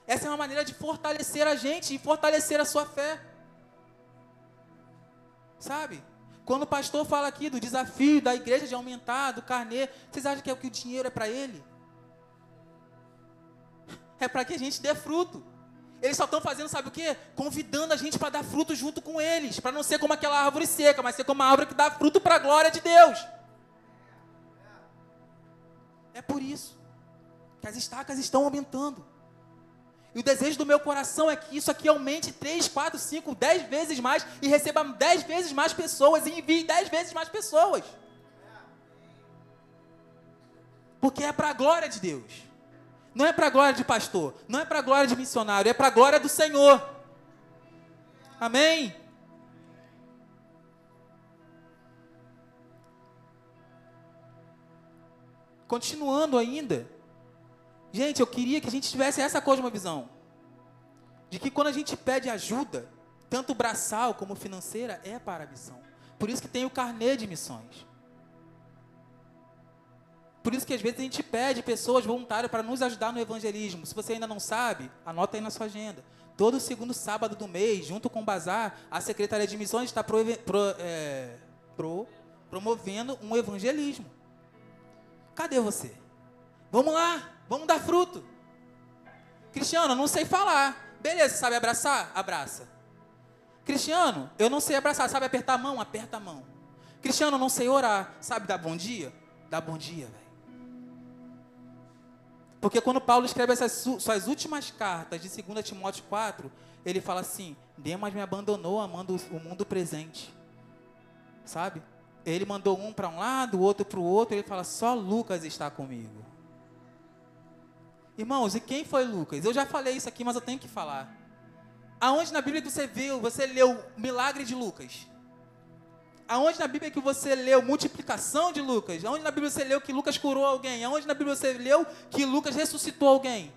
Essa é uma maneira de fortalecer a gente e fortalecer a sua fé. Sabe? Quando o pastor fala aqui do desafio da igreja de aumentar, do carnê, vocês acham que é o que o dinheiro é para ele? É para que a gente dê fruto. Eles só estão fazendo, sabe o quê? Convidando a gente para dar fruto junto com eles, para não ser como aquela árvore seca, mas ser como uma árvore que dá fruto para a glória de Deus. É por isso que as estacas estão aumentando. E o desejo do meu coração é que isso aqui aumente 3, 4, 5, 10 vezes mais e receba 10 vezes mais pessoas e envie 10 vezes mais pessoas. Porque é para a glória de Deus. Não é para a glória de pastor, não é para a glória de missionário, é para a glória do Senhor. Amém? Continuando ainda, Gente, eu queria que a gente tivesse essa cosmovisão. De que quando a gente pede ajuda, tanto braçal como financeira, é para a missão. Por isso que tem o carnê de missões. Por isso que às vezes a gente pede pessoas voluntárias para nos ajudar no evangelismo. Se você ainda não sabe, anota aí na sua agenda. Todo segundo sábado do mês, junto com o Bazar, a Secretaria de Missões está pro, pro, é, pro, promovendo um evangelismo. Cadê você? Vamos lá! Vamos dar fruto. Cristiano, eu não sei falar. Beleza, sabe abraçar? Abraça. Cristiano, eu não sei abraçar. Sabe apertar a mão? Aperta a mão. Cristiano, eu não sei orar. Sabe dar bom dia? Dá bom dia, velho. Porque quando Paulo escreve essas suas últimas cartas de 2 Timóteo 4, ele fala assim: Demas me abandonou amando o mundo presente. Sabe? Ele mandou um para um lado, o outro para o outro, ele fala: só Lucas está comigo. Irmãos, e quem foi Lucas? Eu já falei isso aqui, mas eu tenho que falar. Aonde na Bíblia você viu, você leu o milagre de Lucas? Aonde na Bíblia que você leu multiplicação de Lucas? Aonde na Bíblia você leu que Lucas curou alguém? Aonde na Bíblia você leu que Lucas ressuscitou alguém?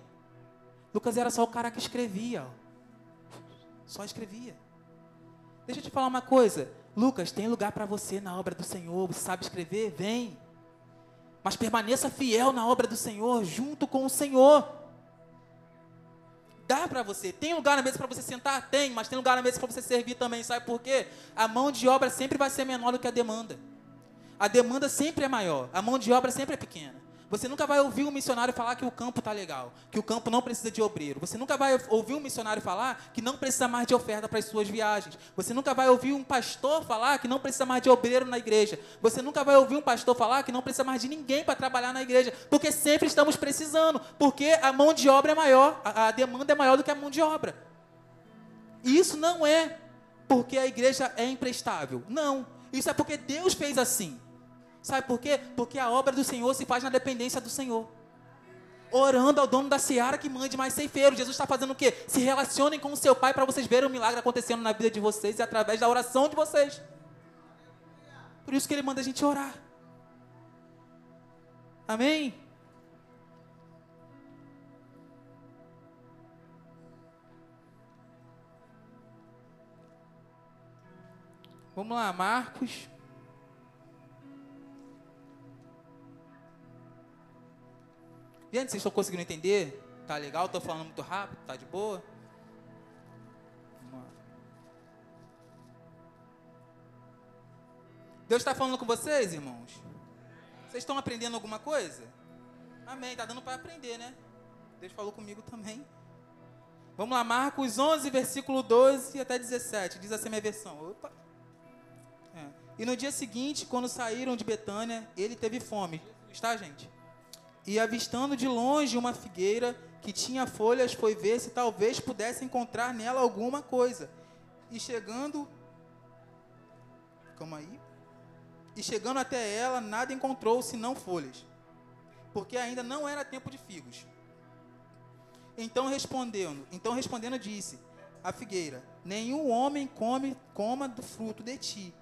Lucas era só o cara que escrevia. Só escrevia. Deixa eu te falar uma coisa. Lucas, tem lugar para você na obra do Senhor. Você sabe escrever? Vem. Mas permaneça fiel na obra do Senhor, junto com o Senhor. Dá para você. Tem lugar na mesa para você sentar? Tem, mas tem lugar na mesa para você servir também. Sabe por quê? A mão de obra sempre vai ser menor do que a demanda. A demanda sempre é maior. A mão de obra sempre é pequena. Você nunca vai ouvir um missionário falar que o campo está legal, que o campo não precisa de obreiro. Você nunca vai ouvir um missionário falar que não precisa mais de oferta para as suas viagens. Você nunca vai ouvir um pastor falar que não precisa mais de obreiro na igreja. Você nunca vai ouvir um pastor falar que não precisa mais de ninguém para trabalhar na igreja, porque sempre estamos precisando, porque a mão de obra é maior, a, a demanda é maior do que a mão de obra. E isso não é porque a igreja é imprestável. Não. Isso é porque Deus fez assim. Sabe por quê? Porque a obra do Senhor se faz na dependência do Senhor. Orando ao dono da seara que mande mais ceifeiros. Jesus está fazendo o quê? Se relacionem com o seu Pai para vocês verem o milagre acontecendo na vida de vocês e através da oração de vocês. Por isso que Ele manda a gente orar. Amém? Vamos lá, Marcos Gente, vocês estão conseguindo entender? Tá legal? Estou falando muito rápido? Tá de boa? Deus está falando com vocês, irmãos? Vocês estão aprendendo alguma coisa? Amém. Está dando para aprender, né? Deus falou comigo também. Vamos lá, Marcos 11, versículo 12 até 17. Diz assim a minha versão. Opa. É. E no dia seguinte, quando saíram de Betânia, ele teve fome. Está, gente? E avistando de longe uma figueira que tinha folhas, foi ver se talvez pudesse encontrar nela alguma coisa. E chegando. Calma aí. E chegando até ela, nada encontrou senão folhas, porque ainda não era tempo de figos. Então respondendo, então respondendo disse a figueira: Nenhum homem come coma do fruto de ti,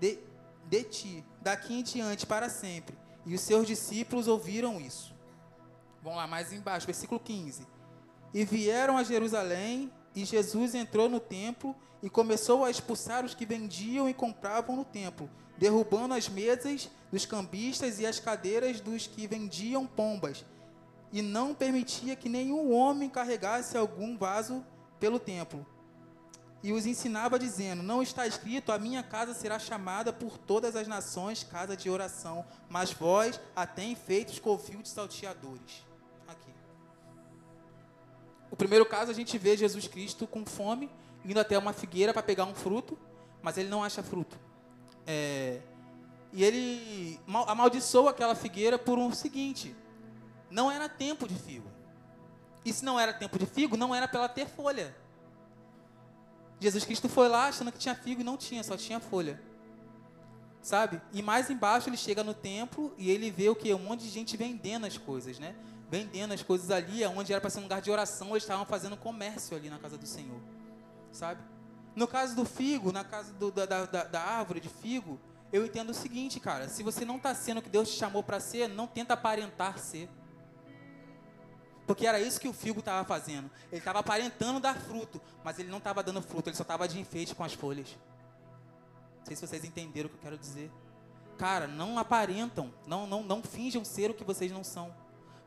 de, de ti, daqui em diante para sempre. E os seus discípulos ouviram isso. Vamos lá, mais embaixo, versículo 15. E vieram a Jerusalém, e Jesus entrou no templo e começou a expulsar os que vendiam e compravam no templo, derrubando as mesas dos cambistas e as cadeiras dos que vendiam pombas, e não permitia que nenhum homem carregasse algum vaso pelo templo e os ensinava dizendo: Não está escrito, a minha casa será chamada por todas as nações casa de oração, mas vós a tem feito covil de salteadores. Aqui. O primeiro caso a gente vê Jesus Cristo com fome, indo até uma figueira para pegar um fruto, mas ele não acha fruto. É, e ele amaldiçoou aquela figueira por um seguinte: não era tempo de figo. E se não era tempo de figo, não era para ela ter folha. Jesus Cristo foi lá achando que tinha figo e não tinha, só tinha folha. Sabe? E mais embaixo ele chega no templo e ele vê o que? Um monte de gente vendendo as coisas, né? Vendendo as coisas ali, onde era para ser um lugar de oração, eles estavam fazendo comércio ali na casa do Senhor. Sabe? No caso do figo, na casa do, da, da, da árvore de figo, eu entendo o seguinte, cara: se você não está sendo o que Deus te chamou para ser, não tenta aparentar ser. Porque era isso que o figo estava fazendo. Ele estava aparentando dar fruto, mas ele não estava dando fruto, ele só estava de enfeite com as folhas. Não sei se vocês entenderam o que eu quero dizer. Cara, não aparentam, não, não, não finjam ser o que vocês não são.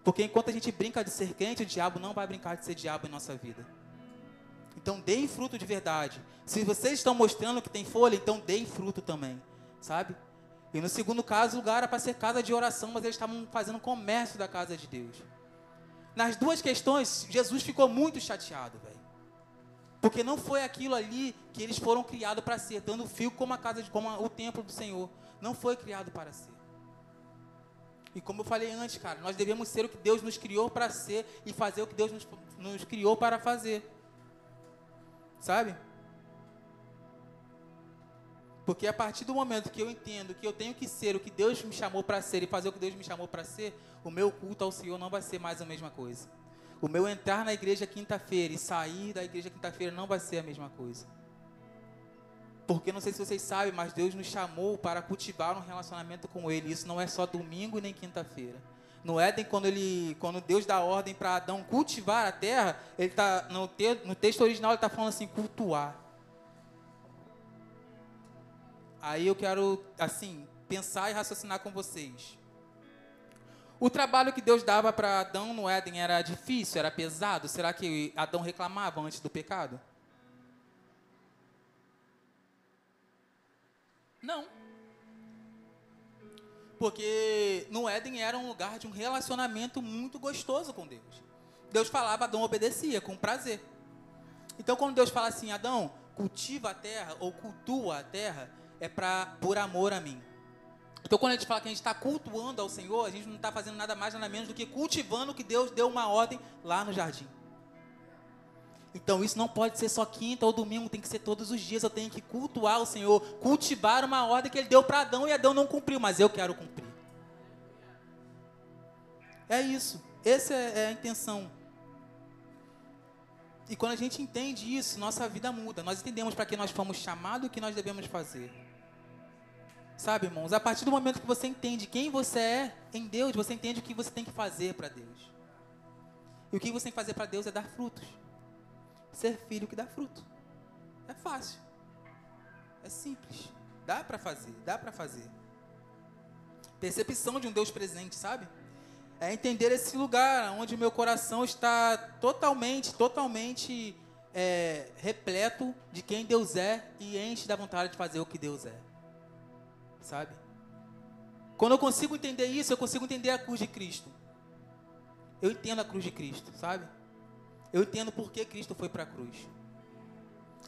Porque enquanto a gente brinca de ser crente, o diabo não vai brincar de ser diabo em nossa vida. Então deem fruto de verdade. Se vocês estão mostrando que tem folha, então deem fruto também. Sabe? E no segundo caso, o lugar era para ser casa de oração, mas eles estavam fazendo comércio da casa de Deus. Nas duas questões, Jesus ficou muito chateado, velho. Porque não foi aquilo ali que eles foram criados para ser, dando fio como a casa de, como o templo do Senhor. Não foi criado para ser. E como eu falei antes, cara, nós devemos ser o que Deus nos criou para ser e fazer o que Deus nos, nos criou para fazer. Sabe? Porque a partir do momento que eu entendo que eu tenho que ser o que Deus me chamou para ser e fazer o que Deus me chamou para ser, o meu culto ao Senhor não vai ser mais a mesma coisa. O meu entrar na igreja quinta-feira e sair da igreja quinta-feira não vai ser a mesma coisa. Porque não sei se vocês sabem, mas Deus nos chamou para cultivar um relacionamento com Ele. Isso não é só domingo nem quinta-feira. No Éden, quando, ele, quando Deus dá ordem para Adão cultivar a terra, ele tá, no, te, no texto original ele está falando assim, cultuar. Aí eu quero, assim, pensar e raciocinar com vocês. O trabalho que Deus dava para Adão no Éden era difícil, era pesado? Será que Adão reclamava antes do pecado? Não. Porque no Éden era um lugar de um relacionamento muito gostoso com Deus. Deus falava, Adão obedecia com prazer. Então, quando Deus fala assim, Adão, cultiva a terra ou cultua a terra, é pra, por amor a mim. Então, quando a gente fala que a gente está cultuando ao Senhor, a gente não está fazendo nada mais, nada menos do que cultivando o que Deus deu uma ordem lá no jardim. Então, isso não pode ser só quinta ou domingo, tem que ser todos os dias. Eu tenho que cultuar o Senhor, cultivar uma ordem que Ele deu para Adão e Adão não cumpriu, mas eu quero cumprir. É isso. Essa é, é a intenção. E quando a gente entende isso, nossa vida muda. Nós entendemos para que nós fomos chamados e o que nós devemos fazer. Sabe, irmãos? A partir do momento que você entende quem você é em Deus, você entende o que você tem que fazer para Deus. E o que você tem que fazer para Deus é dar frutos. Ser filho que dá fruto. É fácil. É simples. Dá para fazer, dá para fazer. Percepção de um Deus presente, sabe? É entender esse lugar onde o meu coração está totalmente, totalmente é, repleto de quem Deus é e enche da vontade de fazer o que Deus é sabe? Quando eu consigo entender isso, eu consigo entender a cruz de Cristo. Eu entendo a cruz de Cristo, sabe? Eu entendo por que Cristo foi para a cruz.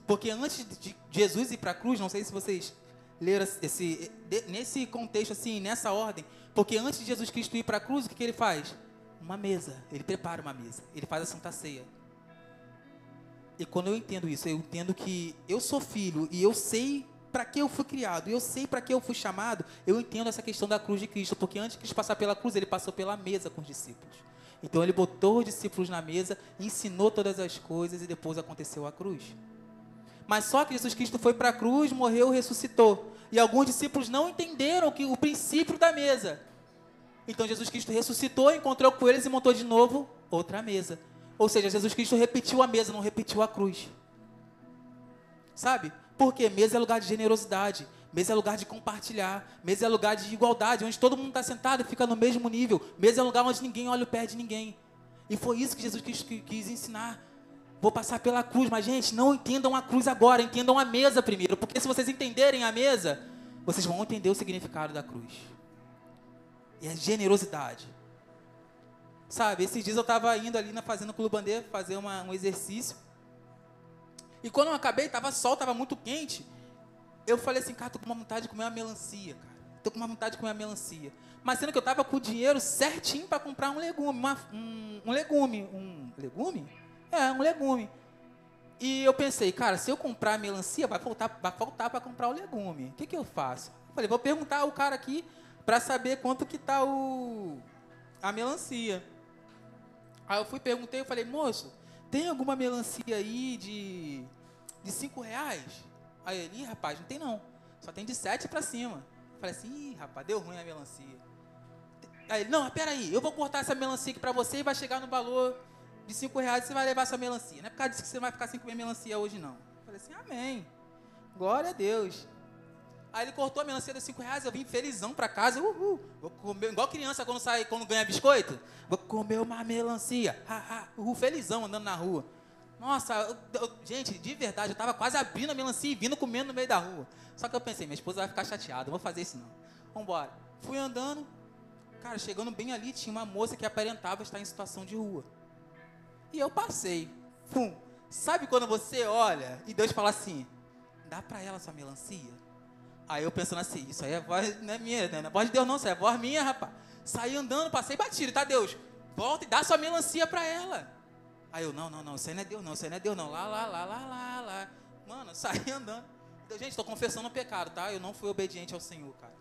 Porque antes de Jesus ir para a cruz, não sei se vocês leram esse, nesse contexto assim, nessa ordem, porque antes de Jesus Cristo ir para a cruz, o que, que ele faz? Uma mesa. Ele prepara uma mesa. Ele faz a Santa Ceia. E quando eu entendo isso, eu entendo que eu sou filho e eu sei para que eu fui criado, eu sei para que eu fui chamado, eu entendo essa questão da cruz de Cristo, porque antes de passar pela cruz, ele passou pela mesa com os discípulos. Então ele botou os discípulos na mesa, ensinou todas as coisas e depois aconteceu a cruz. Mas só que Jesus Cristo foi para a cruz, morreu, ressuscitou. E alguns discípulos não entenderam que o princípio da mesa. Então Jesus Cristo ressuscitou, encontrou com eles e montou de novo outra mesa. Ou seja, Jesus Cristo repetiu a mesa, não repetiu a cruz. Sabe? Porque mesa é lugar de generosidade, mesa é lugar de compartilhar, mesa é lugar de igualdade, onde todo mundo está sentado e fica no mesmo nível. Mesa é lugar onde ninguém olha o pé de ninguém. E foi isso que Jesus quis, quis ensinar. Vou passar pela cruz, mas gente, não entendam a cruz agora, entendam a mesa primeiro, porque se vocês entenderem a mesa, vocês vão entender o significado da cruz. E a generosidade. Sabe, esses dias eu estava indo ali na Fazenda Clube Bandeira fazer uma, um exercício. E quando eu acabei, tava sol, tava muito quente. Eu falei assim, cara, tô com uma vontade de comer uma melancia, cara. Tô com uma vontade de comer uma melancia. Mas sendo que eu tava com o dinheiro certinho para comprar um legume, uma, um, um legume, um legume? É, um legume. E eu pensei, cara, se eu comprar a melancia, vai faltar, vai faltar para comprar o legume. O que, que eu faço? Eu falei, vou perguntar ao cara aqui para saber quanto que tá o a melancia. Aí eu fui perguntei, eu falei, moço, tem alguma melancia aí de de cinco reais. Aí ele, rapaz, não tem não. Só tem de sete para cima. Eu falei assim, ih, rapaz, deu ruim a melancia. Aí ele, não, peraí, eu vou cortar essa melancia aqui para você e vai chegar no valor de cinco reais e você vai levar essa melancia. Não é por causa disso que você vai ficar sem comer melancia hoje, não. Eu falei assim, amém. Glória a Deus. Aí ele cortou a melancia de cinco reais, eu vim felizão para casa, uhul. Vou comer, igual criança quando sai, quando ganha biscoito. Vou comer uma melancia, ha, felizão andando na rua. Nossa, eu, eu, gente, de verdade, eu estava quase abrindo a melancia e vindo comendo no meio da rua. Só que eu pensei, minha esposa vai ficar chateada, não vou fazer isso não. Vambora. Fui andando, cara, chegando bem ali, tinha uma moça que aparentava estar em situação de rua. E eu passei. Pum. Sabe quando você olha e Deus fala assim, dá para ela sua melancia? Aí eu pensando assim, isso aí é voz, não é minha, não é voz de Deus não, isso é voz minha, rapaz. Saí andando, passei batido, tá Deus? Volta e dá sua melancia para ela. Aí eu, não, não, não, isso aí não é Deus, não, isso aí não é Deus, não. Lá, lá, lá, lá, lá, lá. Mano, saí andando. Gente, estou confessando o pecado, tá? Eu não fui obediente ao Senhor, cara.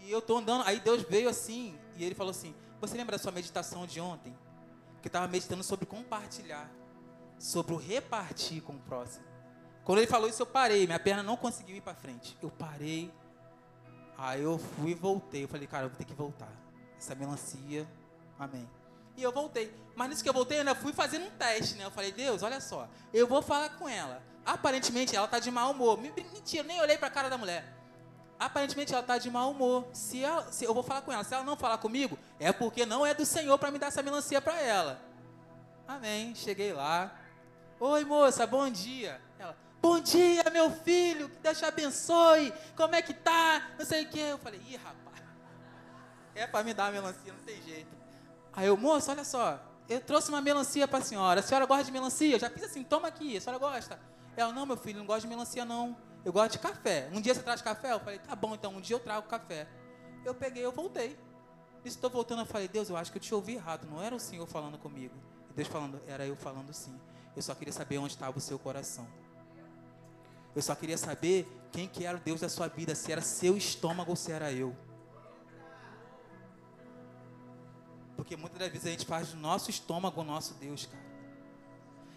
E eu tô andando, aí Deus veio assim, e ele falou assim: Você lembra da sua meditação de ontem? Que estava meditando sobre compartilhar, sobre o repartir com o próximo. Quando ele falou isso, eu parei, minha perna não conseguiu ir para frente. Eu parei, aí eu fui e voltei. Eu falei, cara, eu vou ter que voltar. Essa melancia, amém. E eu voltei. Mas nisso que eu voltei, eu ainda fui fazendo um teste, né? Eu falei, Deus, olha só, eu vou falar com ela. Aparentemente ela tá de mau humor. Mentira, nem olhei para a cara da mulher. Aparentemente ela tá de mau humor. Se, ela, se eu vou falar com ela, se ela não falar comigo, é porque não é do Senhor para me dar essa melancia para ela. Amém. Cheguei lá. Oi, moça, bom dia. Ela, bom dia, meu filho, que Deus te abençoe. Como é que tá? Não sei o quê. Eu falei, ih, rapaz. É para me dar a melancia, não tem jeito. Aí eu, moço, olha só, eu trouxe uma melancia para a senhora. A senhora gosta de melancia? Eu já fiz assim, toma aqui, a senhora gosta? Ela, não, meu filho, não gosto de melancia, não. Eu gosto de café. Um dia você traz café? Eu falei, tá bom, então um dia eu trago café. Eu peguei, eu voltei. E estou voltando, eu falei, Deus, eu acho que eu te ouvi errado. Não era o Senhor falando comigo. E Deus falando, era eu falando sim. Eu só queria saber onde estava o seu coração. Eu só queria saber quem que era o Deus da sua vida, se era seu estômago ou se era eu. Porque muitas das vezes a gente faz do nosso estômago o nosso Deus, cara.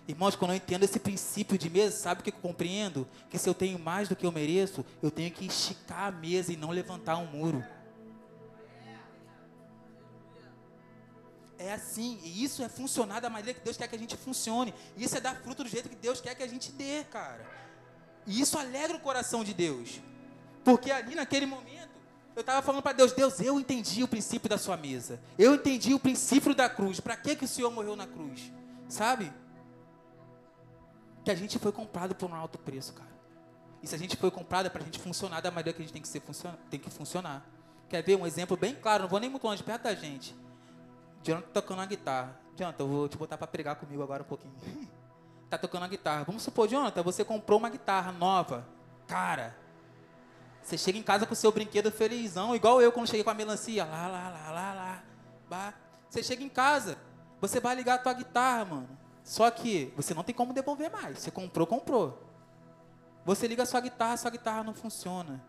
Irmãos, quando eu entendo esse princípio de mesa, sabe o que eu compreendo? Que se eu tenho mais do que eu mereço, eu tenho que esticar a mesa e não levantar um muro. É assim, e isso é funcionar da maneira que Deus quer que a gente funcione. Isso é dar fruto do jeito que Deus quer que a gente dê, cara. E isso alegra o coração de Deus. Porque ali naquele momento, eu estava falando para Deus, Deus, eu entendi o princípio da sua mesa. Eu entendi o princípio da cruz. Para que, que o Senhor morreu na cruz? Sabe? Que a gente foi comprado por um alto preço, cara. E se a gente foi comprado é para a gente funcionar da maneira que a gente tem que, ser, tem que funcionar. Quer ver um exemplo bem claro? Não vou nem muito longe, perto da gente. Jonathan tocando uma guitarra. Jonathan, eu vou te botar para pregar comigo agora um pouquinho. tá tocando uma guitarra. Vamos supor, Jonathan, você comprou uma guitarra nova. Cara, você chega em casa com o seu brinquedo felizão, igual eu quando cheguei com a melancia. Lá, lá, lá, lá, lá. Bah. Você chega em casa, você vai ligar a tua guitarra, mano. Só que você não tem como devolver mais. Você comprou, comprou. Você liga a sua guitarra, a sua guitarra não funciona.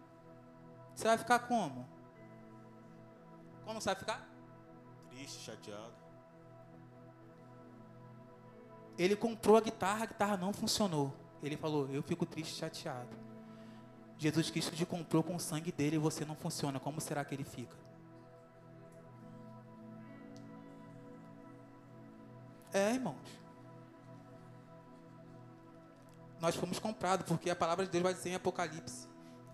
Você vai ficar como? Como você vai ficar? Triste, chateado. Ele comprou a guitarra, a guitarra não funcionou. Ele falou: Eu fico triste, chateado. Jesus Cristo te comprou com o sangue dele e você não funciona, como será que ele fica? É, irmãos. Nós fomos comprados, porque a palavra de Deus vai dizer em Apocalipse: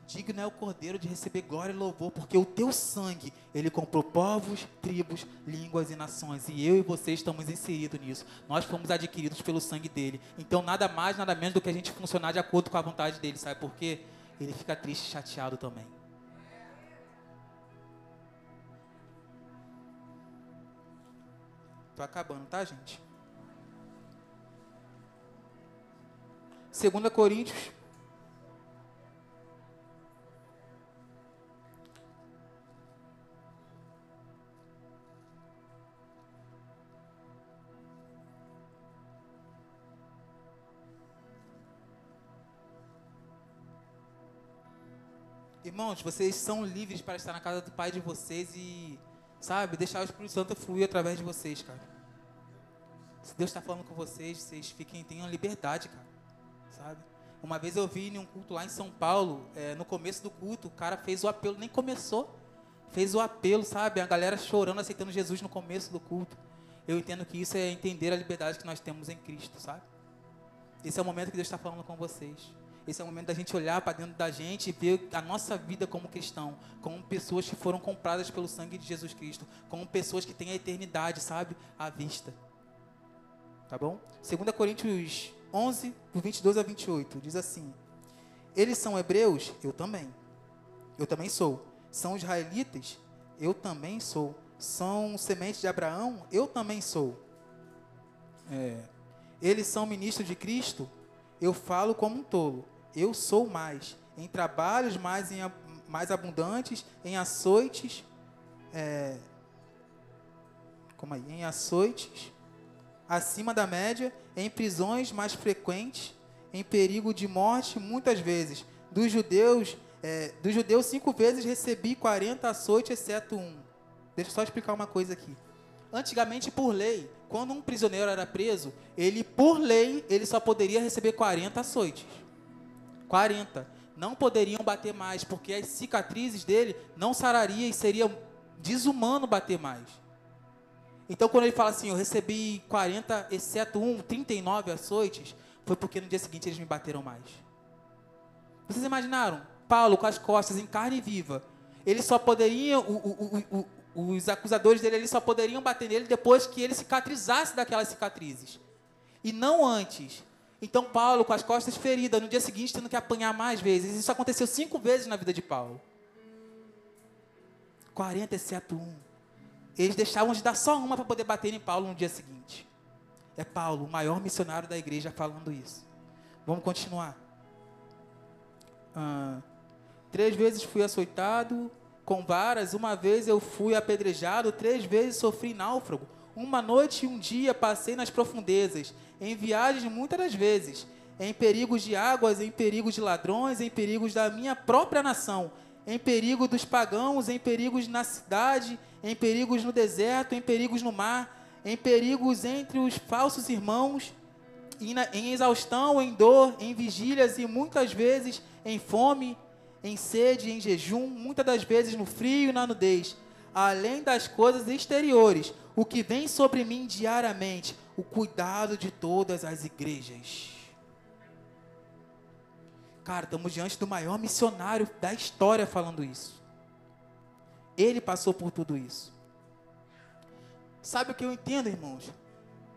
Digno é o Cordeiro de receber glória e louvor, porque o teu sangue, ele comprou povos, tribos, línguas e nações. E eu e você estamos inseridos nisso. Nós fomos adquiridos pelo sangue dele. Então, nada mais, nada menos do que a gente funcionar de acordo com a vontade dele. Sabe por quê? ele fica triste, chateado também. Tô acabando, tá, gente? 2 Coríntios Irmãos, vocês são livres para estar na casa do Pai de vocês e, sabe, deixar o Espírito Santo fluir através de vocês, cara. Se Deus está falando com vocês, vocês fiquem, tenham liberdade, cara, sabe? Uma vez eu vi em um culto lá em São Paulo, é, no começo do culto, o cara fez o apelo, nem começou, fez o apelo, sabe? A galera chorando, aceitando Jesus no começo do culto. Eu entendo que isso é entender a liberdade que nós temos em Cristo, sabe? Esse é o momento que Deus está falando com vocês. Esse é o momento da gente olhar para dentro da gente e ver a nossa vida como cristão, como pessoas que foram compradas pelo sangue de Jesus Cristo, como pessoas que têm a eternidade, sabe, à vista. Tá bom? 2 Coríntios 11, 22 a 28, diz assim: Eles são hebreus? Eu também. Eu também sou. São israelitas? Eu também sou. São sementes de Abraão? Eu também sou. É. Eles são ministros de Cristo? Eu falo como um tolo eu sou mais. Em trabalhos mais, em, mais abundantes, em açoites, é, como aí? Em açoites acima da média, em prisões mais frequentes, em perigo de morte muitas vezes. dos judeus, é, dos judeus cinco vezes recebi 40 açoites, exceto um. Deixa eu só explicar uma coisa aqui. Antigamente, por lei, quando um prisioneiro era preso, ele, por lei, ele só poderia receber 40 açoites. 40. Não poderiam bater mais, porque as cicatrizes dele não sarariam e seria desumano bater mais. Então, quando ele fala assim, eu recebi 40, exceto um, 39 açoites, foi porque no dia seguinte eles me bateram mais. Vocês imaginaram? Paulo com as costas em carne viva. Ele só poderia, o, o, o, os acusadores dele só poderiam bater nele depois que ele cicatrizasse daquelas cicatrizes. E não antes. Então, Paulo, com as costas feridas, no dia seguinte tendo que apanhar mais vezes. Isso aconteceu cinco vezes na vida de Paulo. 40 exceto um. Eles deixavam de dar só uma para poder bater em Paulo no dia seguinte. É Paulo, o maior missionário da igreja, falando isso. Vamos continuar. Ah, três vezes fui açoitado com varas, uma vez eu fui apedrejado, três vezes sofri náufrago. Uma noite e um dia passei nas profundezas, em viagens muitas das vezes, em perigos de águas, em perigos de ladrões, em perigos da minha própria nação, em perigo dos pagãos, em perigos na cidade, em perigos no deserto, em perigos no mar, em perigos entre os falsos irmãos, em exaustão, em dor, em vigílias e muitas vezes em fome, em sede, em jejum, muitas das vezes no frio e na nudez, além das coisas exteriores, o que vem sobre mim diariamente, o cuidado de todas as igrejas. Cara, estamos diante do maior missionário da história falando isso. Ele passou por tudo isso. Sabe o que eu entendo, irmãos?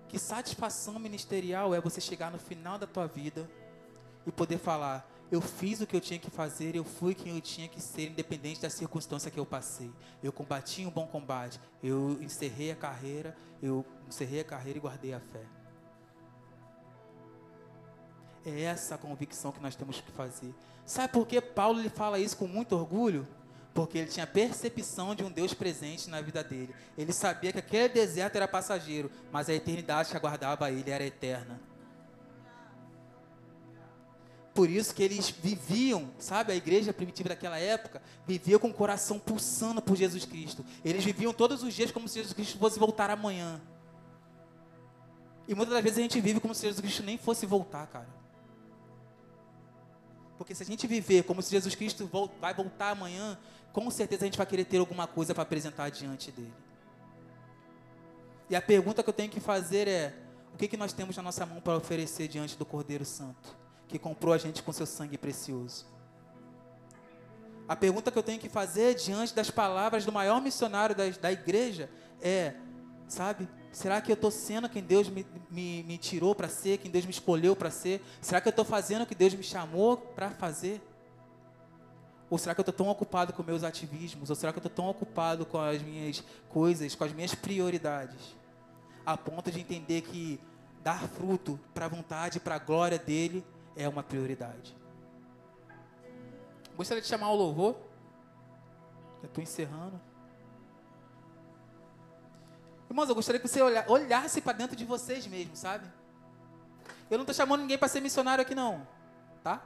Que satisfação ministerial é você chegar no final da tua vida e poder falar: eu fiz o que eu tinha que fazer, eu fui quem eu tinha que ser, independente da circunstância que eu passei. Eu combati um bom combate, eu encerrei a carreira, eu encerrei a carreira e guardei a fé. É essa a convicção que nós temos que fazer. Sabe por que Paulo ele fala isso com muito orgulho? Porque ele tinha percepção de um Deus presente na vida dele. Ele sabia que aquele deserto era passageiro, mas a eternidade que aguardava ele era eterna. Por isso que eles viviam, sabe, a igreja primitiva daquela época vivia com o coração pulsando por Jesus Cristo. Eles viviam todos os dias como se Jesus Cristo fosse voltar amanhã. E muitas das vezes a gente vive como se Jesus Cristo nem fosse voltar, cara. Porque se a gente viver como se Jesus Cristo vai voltar amanhã, com certeza a gente vai querer ter alguma coisa para apresentar diante dele. E a pergunta que eu tenho que fazer é: o que, que nós temos na nossa mão para oferecer diante do Cordeiro Santo, que comprou a gente com seu sangue precioso? A pergunta que eu tenho que fazer diante das palavras do maior missionário da, da igreja é: sabe, Será que eu estou sendo quem Deus me, me, me tirou para ser, quem Deus me escolheu para ser? Será que eu estou fazendo o que Deus me chamou para fazer? Ou será que eu estou tão ocupado com meus ativismos? Ou será que eu estou tão ocupado com as minhas coisas, com as minhas prioridades? A ponto de entender que dar fruto para a vontade, para a glória dele é uma prioridade. Gostaria de chamar o louvor. Eu estou encerrando. Irmãos, eu gostaria que você olhasse para dentro de vocês mesmos, sabe? Eu não estou chamando ninguém para ser missionário aqui, não. Tá?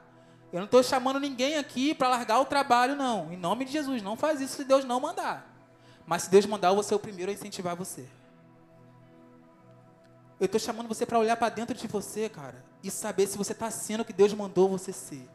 Eu não estou chamando ninguém aqui para largar o trabalho, não. Em nome de Jesus, não faz isso se Deus não mandar. Mas se Deus mandar, eu vou ser o primeiro a incentivar você. Eu estou chamando você para olhar para dentro de você, cara, e saber se você está sendo o que Deus mandou você ser.